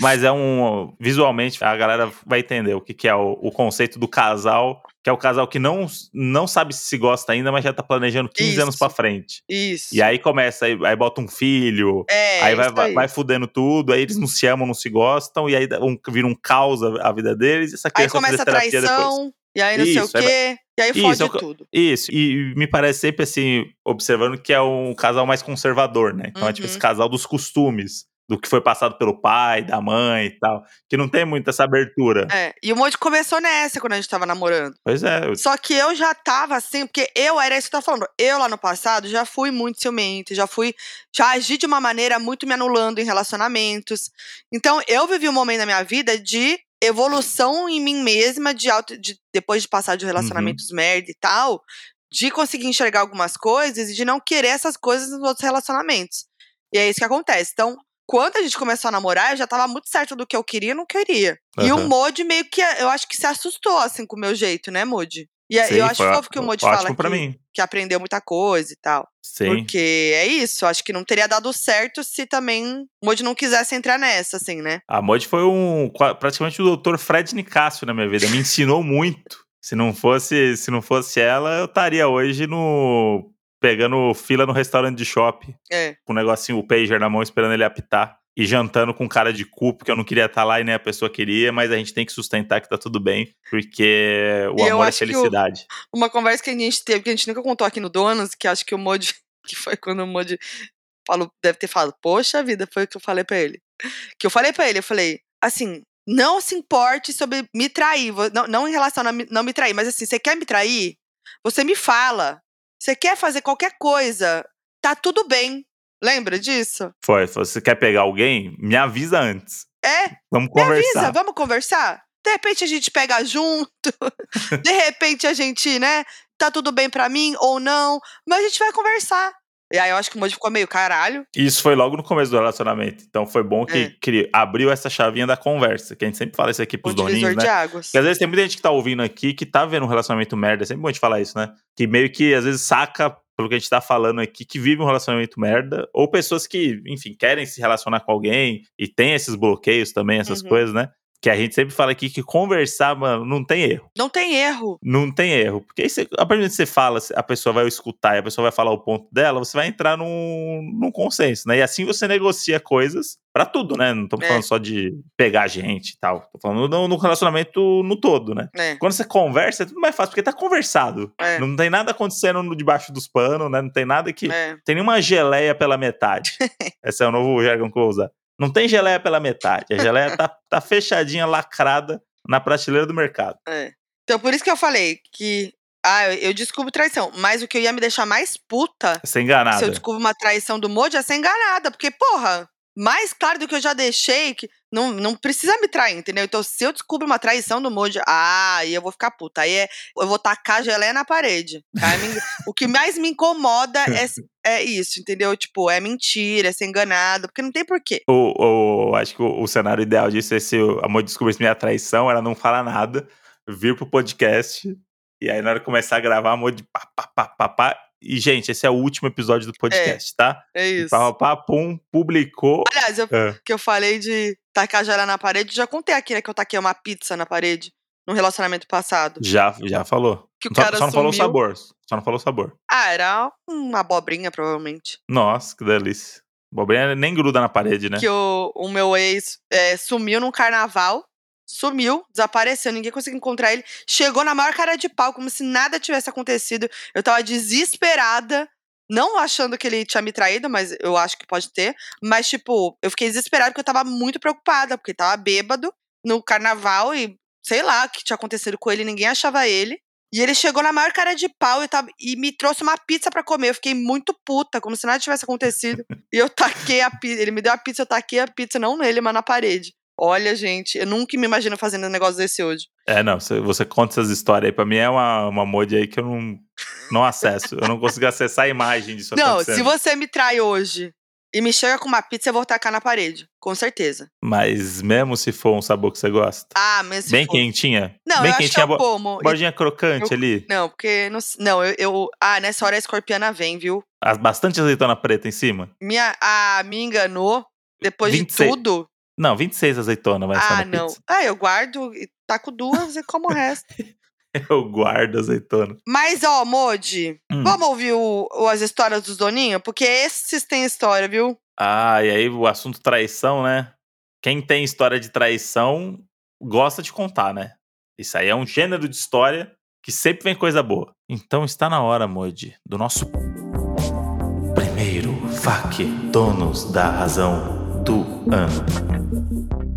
Speaker 1: Mas é um. Visualmente, a galera vai entender o que, que é o, o conceito do casal, que é o casal que não, não sabe se se gosta ainda, mas já tá planejando 15 anos
Speaker 2: Isso.
Speaker 1: pra frente.
Speaker 2: Isso.
Speaker 1: E aí começa, aí, aí bota um filho,
Speaker 2: é,
Speaker 1: aí, vai, vai, vai fudendo tudo, aí eles não se amam, não se gostam, e aí um, vira um caos a, a vida deles, essa
Speaker 2: Aí
Speaker 1: criança
Speaker 2: começa a
Speaker 1: terapia depois.
Speaker 2: traição, e aí não sei
Speaker 1: Isso,
Speaker 2: o
Speaker 1: aí
Speaker 2: quê. E aí
Speaker 1: Isso,
Speaker 2: fode
Speaker 1: é que-
Speaker 2: tudo.
Speaker 1: Isso, e me parece sempre assim, observando que é um casal mais conservador, né? Então é tipo
Speaker 2: Uhum.
Speaker 1: esse casal dos costumes, do que foi passado pelo pai, da mãe e tal, que não tem muito essa abertura.
Speaker 2: É. E o Monte começou nessa quando a gente tava namorando.
Speaker 1: Pois é, eu-
Speaker 2: Só que eu já tava assim, porque eu era isso que eu tava falando. Eu lá no passado já fui muito ciumenta, já fui. Já agi de uma maneira muito me anulando em relacionamentos. Então eu vivi um momento na minha vida de evolução em mim mesma, de, auto, de depois de passar de relacionamentos merda e tal, de conseguir enxergar algumas coisas e de não querer essas coisas nos outros relacionamentos. E é isso que acontece. Então, quando a gente começou a namorar, eu já tava muito certa do que eu queria e não queria. E o. Modi meio que, eu acho que se assustou, assim, com o meu jeito, né, Modi? E aí,
Speaker 1: Sim,
Speaker 2: eu acho fofo que o Modi
Speaker 1: ótimo
Speaker 2: fala que,
Speaker 1: mim.
Speaker 2: que aprendeu muita coisa e tal.
Speaker 1: Sim.
Speaker 2: Porque é isso, acho que não teria dado certo se também o Modi não quisesse entrar nessa, assim, né?
Speaker 1: A Mod foi um praticamente o Dr. Fred Nicásio na minha vida. Me ensinou muito. Se não fosse, se não fosse ela, eu estaria hoje no pegando fila no restaurante de shopping,
Speaker 2: É.
Speaker 1: com o negocinho, o pager na mão, esperando ele apitar. E jantando com cara de cu, porque eu não queria estar lá e nem a pessoa queria, mas a gente tem que sustentar que tá tudo bem, porque o
Speaker 2: E
Speaker 1: amor é
Speaker 2: que o-
Speaker 1: felicidade.
Speaker 2: Uma conversa que a gente teve, que a gente nunca contou aqui no Donas, que acho que o Modi, que foi quando o Modi falou, deve ter falado, poxa vida, foi o que eu falei pra ele. Que eu falei pra ele, eu falei, assim, não se importe sobre me trair, não, não em relação a não me trair, mas assim, você quer me trair? Você me fala. Você quer fazer qualquer coisa, tá tudo bem. Lembra disso?
Speaker 1: Foi, se você quer pegar alguém, me avisa antes.
Speaker 2: É,
Speaker 1: Vamos
Speaker 2: Me
Speaker 1: conversar.
Speaker 2: avisa, vamos conversar? De repente a gente pega junto, de repente a gente, né, tá tudo bem pra mim ou não, mas a gente vai conversar. E aí eu acho que o Moji ficou meio caralho.
Speaker 1: Isso foi logo no começo do relacionamento. Então foi bom que
Speaker 2: É.
Speaker 1: cri- abriu essa chavinha da conversa, que a gente sempre fala isso aqui
Speaker 2: Um
Speaker 1: pros
Speaker 2: divisor
Speaker 1: doninhos, né?
Speaker 2: de águas.
Speaker 1: Porque às vezes tem muita gente que tá ouvindo aqui que tá vendo um relacionamento merda. É sempre bom a gente falar isso, né? Que meio que às vezes saca pelo que a gente tá falando aqui, que vive um relacionamento merda. Ou pessoas que, enfim, querem se relacionar com alguém e tem esses bloqueios também, essas
Speaker 2: Uhum.
Speaker 1: coisas, né? Que a gente sempre fala aqui que conversar, mano, não tem erro.
Speaker 2: Não tem erro.
Speaker 1: Não tem erro. Porque aí você, a partir do que você fala, a pessoa vai escutar e a pessoa vai falar o ponto dela, você vai entrar num, num consenso, né? E assim você negocia coisas pra tudo, né? Não estamos
Speaker 2: É.
Speaker 1: falando só de pegar gente e tal. Tô falando no, no relacionamento no todo, né?
Speaker 2: É,
Speaker 1: Quando você conversa, é tudo mais fácil, porque tá conversado.
Speaker 2: é,
Speaker 1: Não tem nada acontecendo no debaixo dos panos, né? Não tem nada que.
Speaker 2: é.
Speaker 1: Tem nenhuma geleia pela metade. Esse é o novo jargão que eu vou usar. Não tem geleia pela metade. A geleia tá, tá fechadinha, lacrada na prateleira do mercado.
Speaker 2: é. Então por isso que eu falei que. Ah, eu, descubro traição. Mas o que eu ia me deixar mais puta
Speaker 1: Sem enganada.
Speaker 2: se eu descubro uma traição do Moji é ser enganada. Porque, porra, mais claro do que eu já deixei, que não, não precisa me trair, entendeu? Então, se eu descubro uma traição do Moji, ah, aí eu vou ficar puta. Aí é, eu vou tacar geleia na parede. Aí me- o que mais me incomoda é, é isso, entendeu? Tipo, é mentira, é ser enganado, porque não tem porquê.
Speaker 1: O, o- acho que o, o cenário ideal disso é se o amor descobrisse minha traição, ela não fala nada, vir pro podcast, e aí na hora começar a gravar, amor de pá, pá, pá, pá, pá. E, gente, esse é o último episódio do podcast, tá?
Speaker 2: É
Speaker 1: E
Speaker 2: isso.
Speaker 1: Pá, pá, pá, pum, publicou.
Speaker 2: Aliás, eu,
Speaker 1: É.
Speaker 2: que eu falei de tacar geleia na parede, já contei aqui, né, que eu taquei uma pizza na parede num relacionamento passado.
Speaker 1: Já, já falou.
Speaker 2: Que o
Speaker 1: Só,
Speaker 2: cara
Speaker 1: só não falou o
Speaker 2: sumiu.
Speaker 1: sabor. Só não falou o sabor.
Speaker 2: Ah, era uma abobrinha, provavelmente.
Speaker 1: Nossa, que delícia. Bobrinha nem gruda na parede, né?
Speaker 2: que o, o meu ex é, sumiu num carnaval, sumiu, desapareceu, ninguém conseguiu encontrar ele. Chegou na maior cara de pau, como se nada tivesse acontecido. Eu tava desesperada, não achando que ele tinha me traído, mas eu acho que pode ter. Mas, tipo, eu fiquei desesperada porque eu tava muito preocupada, porque tava bêbado no carnaval e sei lá o que tinha acontecido com ele, ninguém achava ele. E ele chegou na maior cara de pau e, tava, e me trouxe uma pizza pra comer. Eu fiquei muito puta, como se nada tivesse acontecido. E eu taquei a pizza. Ele me deu a pizza, eu taquei a pizza, não nele, mas na parede. Olha, gente, eu nunca me imagino fazendo um negócio desse hoje.
Speaker 1: É, não, você, você conta essas histórias aí. Pra mim é uma, uma mod aí que eu não, não acesso. Eu não consigo acessar a imagem disso
Speaker 2: não, se você me trai hoje e me chega com uma pizza, eu vou tacar na parede. Com certeza.
Speaker 1: Mas mesmo se for um sabor que você gosta.
Speaker 2: Ah, mas se
Speaker 1: bem
Speaker 2: for-
Speaker 1: quentinha.
Speaker 2: Não,
Speaker 1: bem
Speaker 2: eu acho que é
Speaker 1: quentinha,
Speaker 2: o
Speaker 1: bo-
Speaker 2: pomo. E-
Speaker 1: bordinha crocante
Speaker 2: eu-
Speaker 1: ali.
Speaker 2: Não, porque. Não, não eu, eu- Ah, nessa hora a escorpiana vem, viu?
Speaker 1: As, bastante azeitona preta em cima.
Speaker 2: Minha, ah, me enganou. Depois
Speaker 1: 26.
Speaker 2: de tudo.
Speaker 1: Não, 26 azeitona vai ser
Speaker 2: Ah, não.
Speaker 1: pizza.
Speaker 2: Ah, eu guardo e taco duas e como o resto.
Speaker 1: Eu guardo azeitona.
Speaker 2: Mas, ó, Modi,
Speaker 1: Hum.
Speaker 2: vamos ouvir o- o- as histórias dos doninhos? Porque esses têm história, viu?
Speaker 1: Ah, e aí o assunto traição, né? Quem tem história de traição gosta de contar, né? Isso aí é um gênero de história que sempre vem coisa boa. Então está na hora, Modi, do nosso primeiro FAQ Donos da Razão do ano.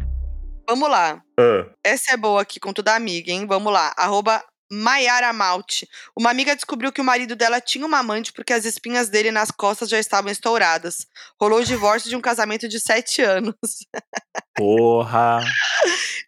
Speaker 2: Vamos lá.
Speaker 1: Ah,
Speaker 2: Essa é boa aqui, com toda amiga, hein? Vamos lá. Arroba Maiara Malte. Uma amiga descobriu que o marido dela tinha uma amante porque as espinhas dele nas costas já estavam estouradas. Rolou o divórcio de um casamento de sete anos.
Speaker 1: porra.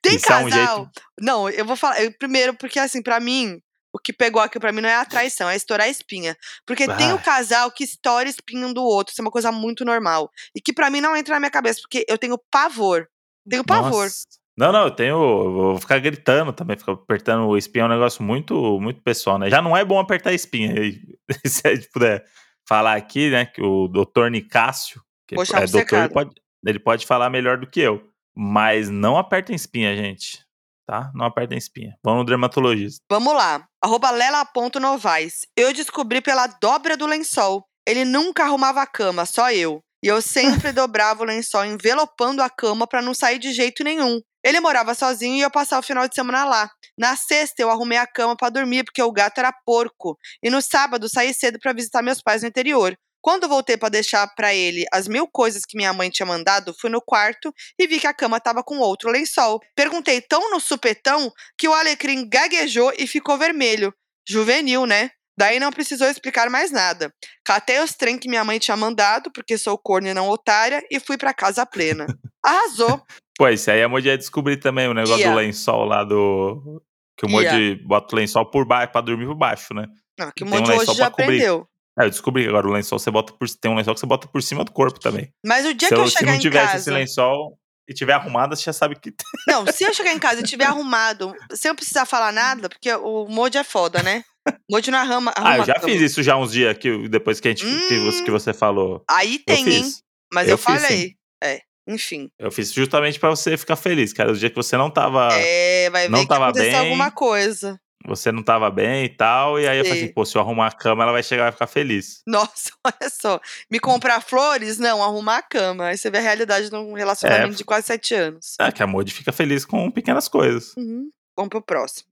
Speaker 2: Tem
Speaker 1: Isso é um
Speaker 2: casal. Não, eu vou falar. eu- primeiro, porque assim, pra mim, O que pegou aqui pra mim não é a traição, é estourar a espinha. Porque tem o
Speaker 1: Ah.
Speaker 2: casal que estoura espinha um do outro. Isso é uma coisa muito normal. E que pra mim não entra na minha cabeça, porque eu tenho pavor. Tenho pavor.
Speaker 1: Nossa. Não, não, eu tenho. eu Vou ficar gritando também, ficar apertando o espinho é um negócio muito, muito pessoal, né? Já não é bom apertar a espinha. Se a gente puder falar aqui, né, que o doutor Nicásio, que
Speaker 2: chamar
Speaker 1: é doutor, ele pode, ele pode falar melhor do que eu. Mas não apertem espinha, gente. Tá? Não apertem espinha. Vão no dermatologista.
Speaker 2: Vamos lá. Arroba lela.novais. Eu descobri pela dobra do lençol. Ele nunca arrumava a cama, só eu. E eu sempre dobrava o lençol envelopando a cama pra não sair de jeito nenhum. Ele morava sozinho e eu passava o final de semana lá. Na sexta eu arrumei a cama pra dormir porque o gato era porco. E no sábado saí cedo pra visitar meus pais no interior. Quando voltei pra deixar pra ele as mil coisas que minha mãe tinha mandado, fui no quarto e vi que a cama tava com outro lençol. Perguntei tão no supetão que o alecrim gaguejou e ficou vermelho. Juvenil, né? Daí não precisou explicar mais nada. Catei os trem que minha mãe tinha mandado, porque sou corno e não otária, e fui pra casa plena. Arrasou.
Speaker 1: Pô, isso aí a Moji ia descobrir também o negócio do lençol lá do. Que o Moji bota o lençol por baixo pra dormir por baixo, né?
Speaker 2: Não, que o
Speaker 1: Tem um
Speaker 2: hoje já aprendeu.
Speaker 1: É, eu descobri que agora o lençol você bota por. Tem um lençol que você bota por cima do corpo também.
Speaker 2: Mas o dia
Speaker 1: se
Speaker 2: que eu
Speaker 1: se
Speaker 2: chegar
Speaker 1: não
Speaker 2: em
Speaker 1: tivesse esse
Speaker 2: casa.
Speaker 1: lençol e tiver arrumado, você já sabe que.
Speaker 2: Não, se eu chegar em casa e tiver arrumado, sem eu precisar falar nada, porque o Moji é foda, né? Moji não arruma.
Speaker 1: Ah, eu já
Speaker 2: cama.
Speaker 1: fiz isso já uns dias que, depois que, a gente, que, você,
Speaker 2: Hum.
Speaker 1: que você falou.
Speaker 2: Aí tem, hein? Mas eu,
Speaker 1: Eu fiz,
Speaker 2: falei. É, enfim.
Speaker 1: Eu fiz justamente pra você ficar feliz, cara. O dia que você não tava.
Speaker 2: é, vai
Speaker 1: Ah, não
Speaker 2: ver que
Speaker 1: tava bem.
Speaker 2: alguma coisa.
Speaker 1: Você não tava bem e tal. E aí eu falei assim, pô, se eu arrumar a cama, ela vai chegar e vai ficar feliz.
Speaker 2: Nossa, olha só. Me comprar flores? Não, arrumar a cama. Aí você vê a realidade num relacionamento
Speaker 1: É.
Speaker 2: de quase sete anos.
Speaker 1: É, que a Moji fica feliz com pequenas coisas.
Speaker 2: Uhum. Vamos pro próximo.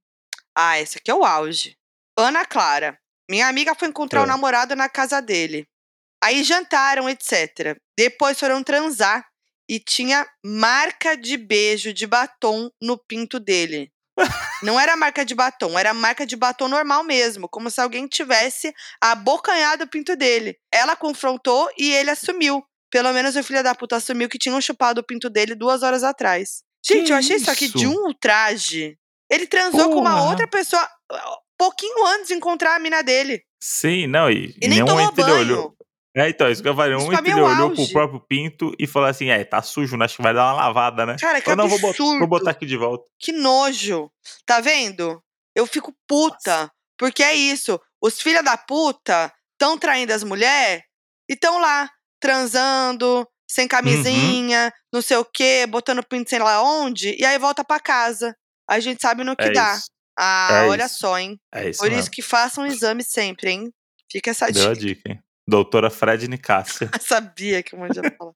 Speaker 2: Ah, esse aqui é o auge. Ana Clara. Minha amiga foi encontrar o
Speaker 1: É.
Speaker 2: namorado na casa dele. Aí jantaram, etc. Depois foram transar e tinha marca de beijo de batom no pinto dele. Não era marca de batom, era marca de batom normal mesmo, como se alguém tivesse abocanhado o pinto dele. Ela confrontou e ele assumiu. Pelo menos o filho da puta assumiu que tinham chupado o pinto dele duas horas atrás. Gente,
Speaker 1: Que
Speaker 2: eu achei isso aqui de um ultraje. Ele transou com uma
Speaker 1: Porra.
Speaker 2: outra pessoa pouquinho antes de encontrar a mina dele.
Speaker 1: Sim, não, e,
Speaker 2: E
Speaker 1: em
Speaker 2: nem
Speaker 1: nenhum
Speaker 2: tomou banho.
Speaker 1: olhou. É, então, isso que eu falei. Um ele
Speaker 2: é
Speaker 1: olhou pro
Speaker 2: auge.
Speaker 1: próprio pinto e falou assim: é, tá sujo, né? Acho que vai dar uma lavada, né?
Speaker 2: Cara, que
Speaker 1: Ou não, vou botar,
Speaker 2: absurdo.
Speaker 1: vou botar aqui de volta.
Speaker 2: Que nojo. Tá vendo? Eu fico puta. Porque é isso. Os filha da puta estão traindo as mulheres e estão lá, transando, sem camisinha, não sei o quê, botando pinto sei lá onde, e aí volta pra casa. A gente sabe no que
Speaker 1: É
Speaker 2: dá.
Speaker 1: isso.
Speaker 2: Ah,
Speaker 1: É
Speaker 2: olha
Speaker 1: isso.
Speaker 2: só, hein?
Speaker 1: É isso
Speaker 2: Por
Speaker 1: mesmo.
Speaker 2: isso que façam um exame sempre, hein? Fica essa
Speaker 1: Deu a
Speaker 2: dica.
Speaker 1: dica, hein? Doutora Fred Nicássia.
Speaker 2: Eu sabia que o mundo ia falar.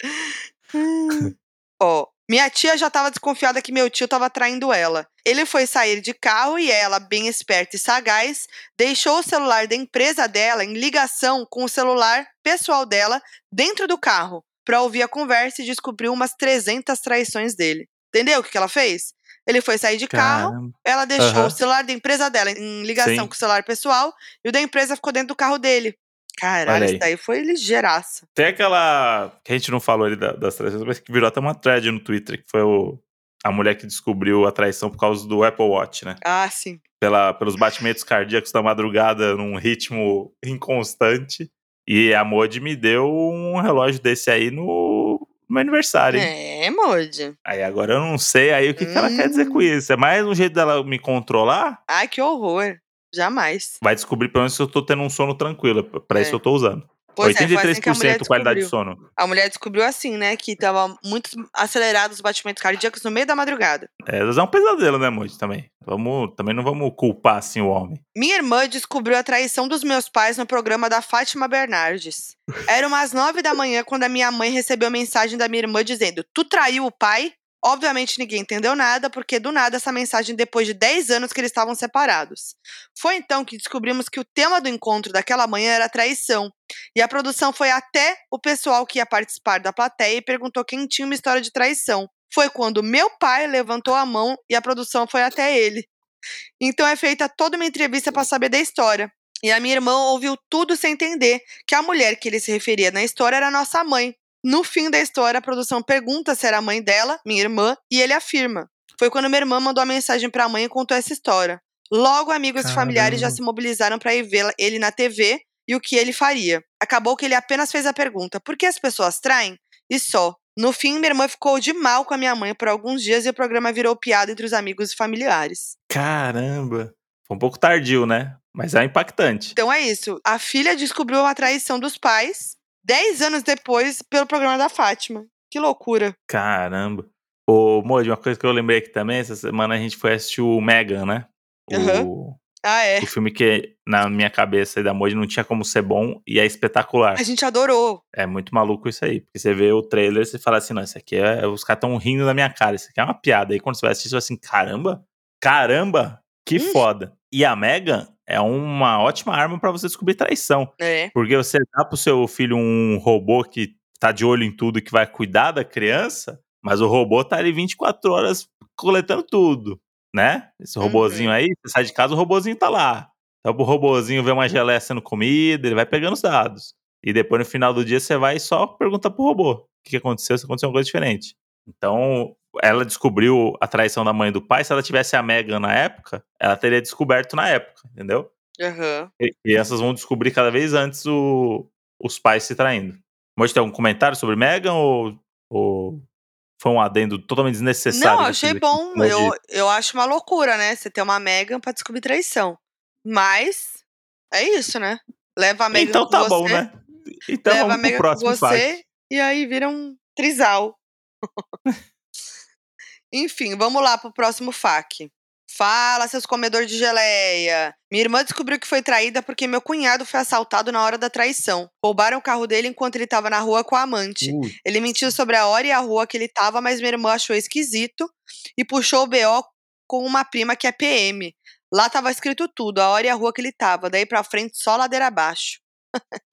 Speaker 2: Ó, minha tia já tava desconfiada que meu tio tava traindo ela. Ele foi sair de carro e ela, bem esperta e sagaz, deixou o celular da empresa dela em ligação com o celular pessoal dela dentro do carro pra ouvir a conversa e descobriu umas 300 traições dele. Entendeu o que, que ela fez? Ele foi sair de carro,
Speaker 1: Caramba.
Speaker 2: ela deixou
Speaker 1: Aham.
Speaker 2: o celular da empresa dela em ligação
Speaker 1: Sim.
Speaker 2: com o celular pessoal e o da empresa ficou dentro do carro dele. Caralho, isso
Speaker 1: aí.
Speaker 2: daí foi ligeiraça.
Speaker 1: Tem aquela. que a gente não falou ali da- das traições, mas que virou até uma thread no Twitter, que foi o, a mulher que descobriu a traição por causa do Apple Watch, né?
Speaker 2: Ah, sim.
Speaker 1: Pela, pelos batimentos cardíacos da madrugada num ritmo inconstante. E a Modi me deu um relógio desse aí no, no meu aniversário, hein?
Speaker 2: É, Modi.
Speaker 1: Aí agora eu não sei aí o que, que ela quer dizer com
Speaker 2: Hum.
Speaker 1: isso. É mais um jeito dela me controlar?
Speaker 2: Ai, que horror. Jamais.
Speaker 1: Vai descobrir pelo menos se eu tô tendo um sono tranquilo. Pra
Speaker 2: É.
Speaker 1: isso eu tô usando.
Speaker 2: Pois é, foi assim a
Speaker 1: 83% qualidade de sono.
Speaker 2: A mulher descobriu assim, né? Que tava muito acelerado os batimentos cardíacos no meio da madrugada.
Speaker 1: É, é um pesadelo, né, Moji, também. Vamos, também não vamos culpar assim o homem.
Speaker 2: Minha irmã descobriu a traição dos meus pais no programa da Fátima Bernardes. Era umas nove da manhã quando a minha mãe recebeu mensagem da minha irmã dizendo: Tu traiu o pai? Obviamente ninguém entendeu nada, porque do nada essa mensagem depois de 10 anos que eles estavam separados. Foi então que descobrimos que o tema do encontro daquela manhã era traição. E a produção foi até o pessoal que ia participar da plateia e perguntou quem tinha uma história de traição. Foi quando meu pai levantou a mão e a produção foi até ele. Então é feita toda uma entrevista para saber da história. E a minha irmã ouviu tudo sem entender que a mulher que ele se referia na história era nossa mãe. No fim da história, a produção pergunta se era a mãe dela, minha irmã, e ele afirma. Foi quando minha irmã mandou a mensagem para a mãe e contou essa história. Logo, amigos e familiares já
Speaker 1: Caramba.
Speaker 2: se mobilizaram para ir ver ele na TV e o que ele faria. Acabou que ele apenas fez a pergunta: por que as pessoas traem? E só. No fim, minha irmã ficou de mal com a minha mãe por alguns dias e o programa virou piada entre os amigos e familiares.
Speaker 1: Caramba. Foi um pouco tardio, né? Mas é impactante.
Speaker 2: Então é isso. A filha descobriu uma traição dos pais 10 anos depois pelo programa da Fátima. Que loucura.
Speaker 1: Caramba. Ô, Moji, uma coisa que eu lembrei aqui também, essa semana a gente foi assistir o Megan, né? O,
Speaker 2: Aham. Ah, é.
Speaker 1: o filme que na minha cabeça e da Moji não tinha como ser bom e é espetacular.
Speaker 2: A gente adorou.
Speaker 1: É muito maluco isso aí. Porque você vê o trailer e você fala assim, não, isso aqui é. Os caras estão rindo da minha cara, isso aqui é uma piada. Aí quando você vai assistir, você vai assim, caramba, caramba, que
Speaker 2: Hum.
Speaker 1: foda. E a Megan é uma ótima arma pra você descobrir traição.
Speaker 2: É.
Speaker 1: Porque você dá pro seu filho um robô que tá de olho em tudo e que vai cuidar da criança, mas o robô tá ali 24 horas coletando tudo, né? Esse robozinho
Speaker 2: Uhum.
Speaker 1: aí, você sai de casa, o robozinho tá lá. Então o robozinho vê uma geleia sendo comida, ele vai pegando os dados. E depois no final do dia você vai e só pergunta pro robô o que que aconteceu, se aconteceu uma coisa diferente. Então, ela descobriu a traição da mãe e do pai. Se ela tivesse a Megan na época, ela teria descoberto na época, entendeu?
Speaker 2: Aham.
Speaker 1: E crianças vão descobrir cada vez antes o- os pais se traindo. Pode ter algum comentário sobre Megan ou, ou foi um adendo totalmente desnecessário?
Speaker 2: Não, achei
Speaker 1: aqui?
Speaker 2: bom. Eu, eu acho uma loucura, né? Você ter uma Megan pra descobrir traição. Mas é isso, né? Leva a Megan
Speaker 1: Então
Speaker 2: com
Speaker 1: tá
Speaker 2: você.
Speaker 1: bom, né? Então
Speaker 2: leva a
Speaker 1: vamos pro
Speaker 2: Megan com
Speaker 1: próximo
Speaker 2: você
Speaker 1: fact.
Speaker 2: e aí vira um trisal. Enfim, vamos lá pro próximo fac. Fala, seus comedores de geleia. Minha irmã descobriu que foi traída porque meu cunhado foi assaltado na hora da traição. Roubaram o carro dele enquanto ele estava na rua com a amante.
Speaker 1: Ui,
Speaker 2: Ele mentiu sobre a hora e a rua que ele estava, mas minha irmã achou esquisito e puxou o BO com uma prima que é PM. Lá tava escrito tudo, a hora e a rua que ele tava. Daí pra frente, só ladeira abaixo.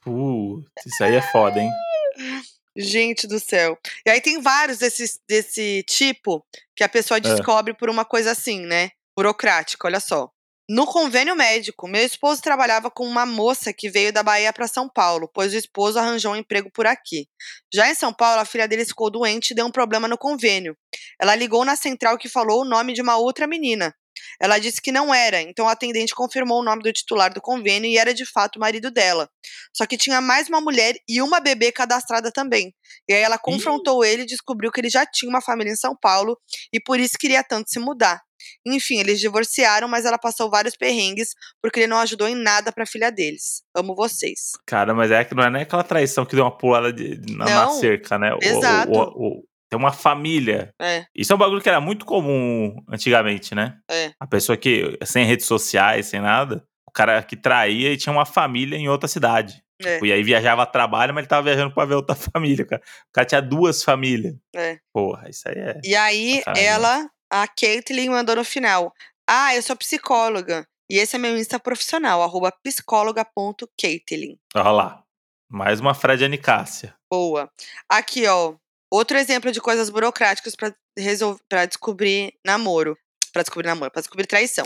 Speaker 1: putz, isso aí é foda, hein?
Speaker 2: Gente do céu. E aí tem vários desses, desse tipo que a pessoa descobre por uma coisa assim, né? Burocrática, olha só. No convênio médico, meu esposo trabalhava com uma moça que veio da Bahia para São Paulo, pois o esposo arranjou um emprego por aqui. Já em São Paulo, a filha dele ficou doente e deu um problema no convênio. Ela ligou na central que falou o nome de uma outra menina. Ela disse que não era, então o atendente confirmou o nome do titular do convênio e era de fato o marido dela. Só que tinha mais uma mulher e uma bebê cadastrada também. E aí ela confrontou ele e descobriu que ele já tinha uma família em São Paulo e por isso queria tanto se mudar. Enfim, eles divorciaram, mas ela passou vários perrengues porque ele não ajudou em nada pra filha deles. Amo vocês.
Speaker 1: Cara, mas é que não é nem aquela traição que deu uma pulada de- na, na cerca, né? O- o-
Speaker 2: exato.
Speaker 1: o- o- tem uma família.
Speaker 2: É,
Speaker 1: Isso é um bagulho que era muito comum antigamente, né?
Speaker 2: é.
Speaker 1: A pessoa que, sem redes sociais, sem nada, o cara que traía e tinha uma família em outra cidade.
Speaker 2: É.
Speaker 1: Tipo, e aí viajava a trabalho, mas ele tava viajando pra ver outra família, cara. O cara tinha duas famílias.
Speaker 2: É.
Speaker 1: Porra, isso aí é.
Speaker 2: E aí, ela, a Caitlyn, mandou no final. Ah, eu sou psicóloga. E esse é meu Insta profissional, arroba psicóloga.caitlyn.
Speaker 1: Olha lá. Mais uma Fred Anicácia.
Speaker 2: Boa. Aqui, ó. Outro exemplo de coisas burocráticas pra resol- pra descobrir namoro. Pra descobrir namoro, pra descobrir traição.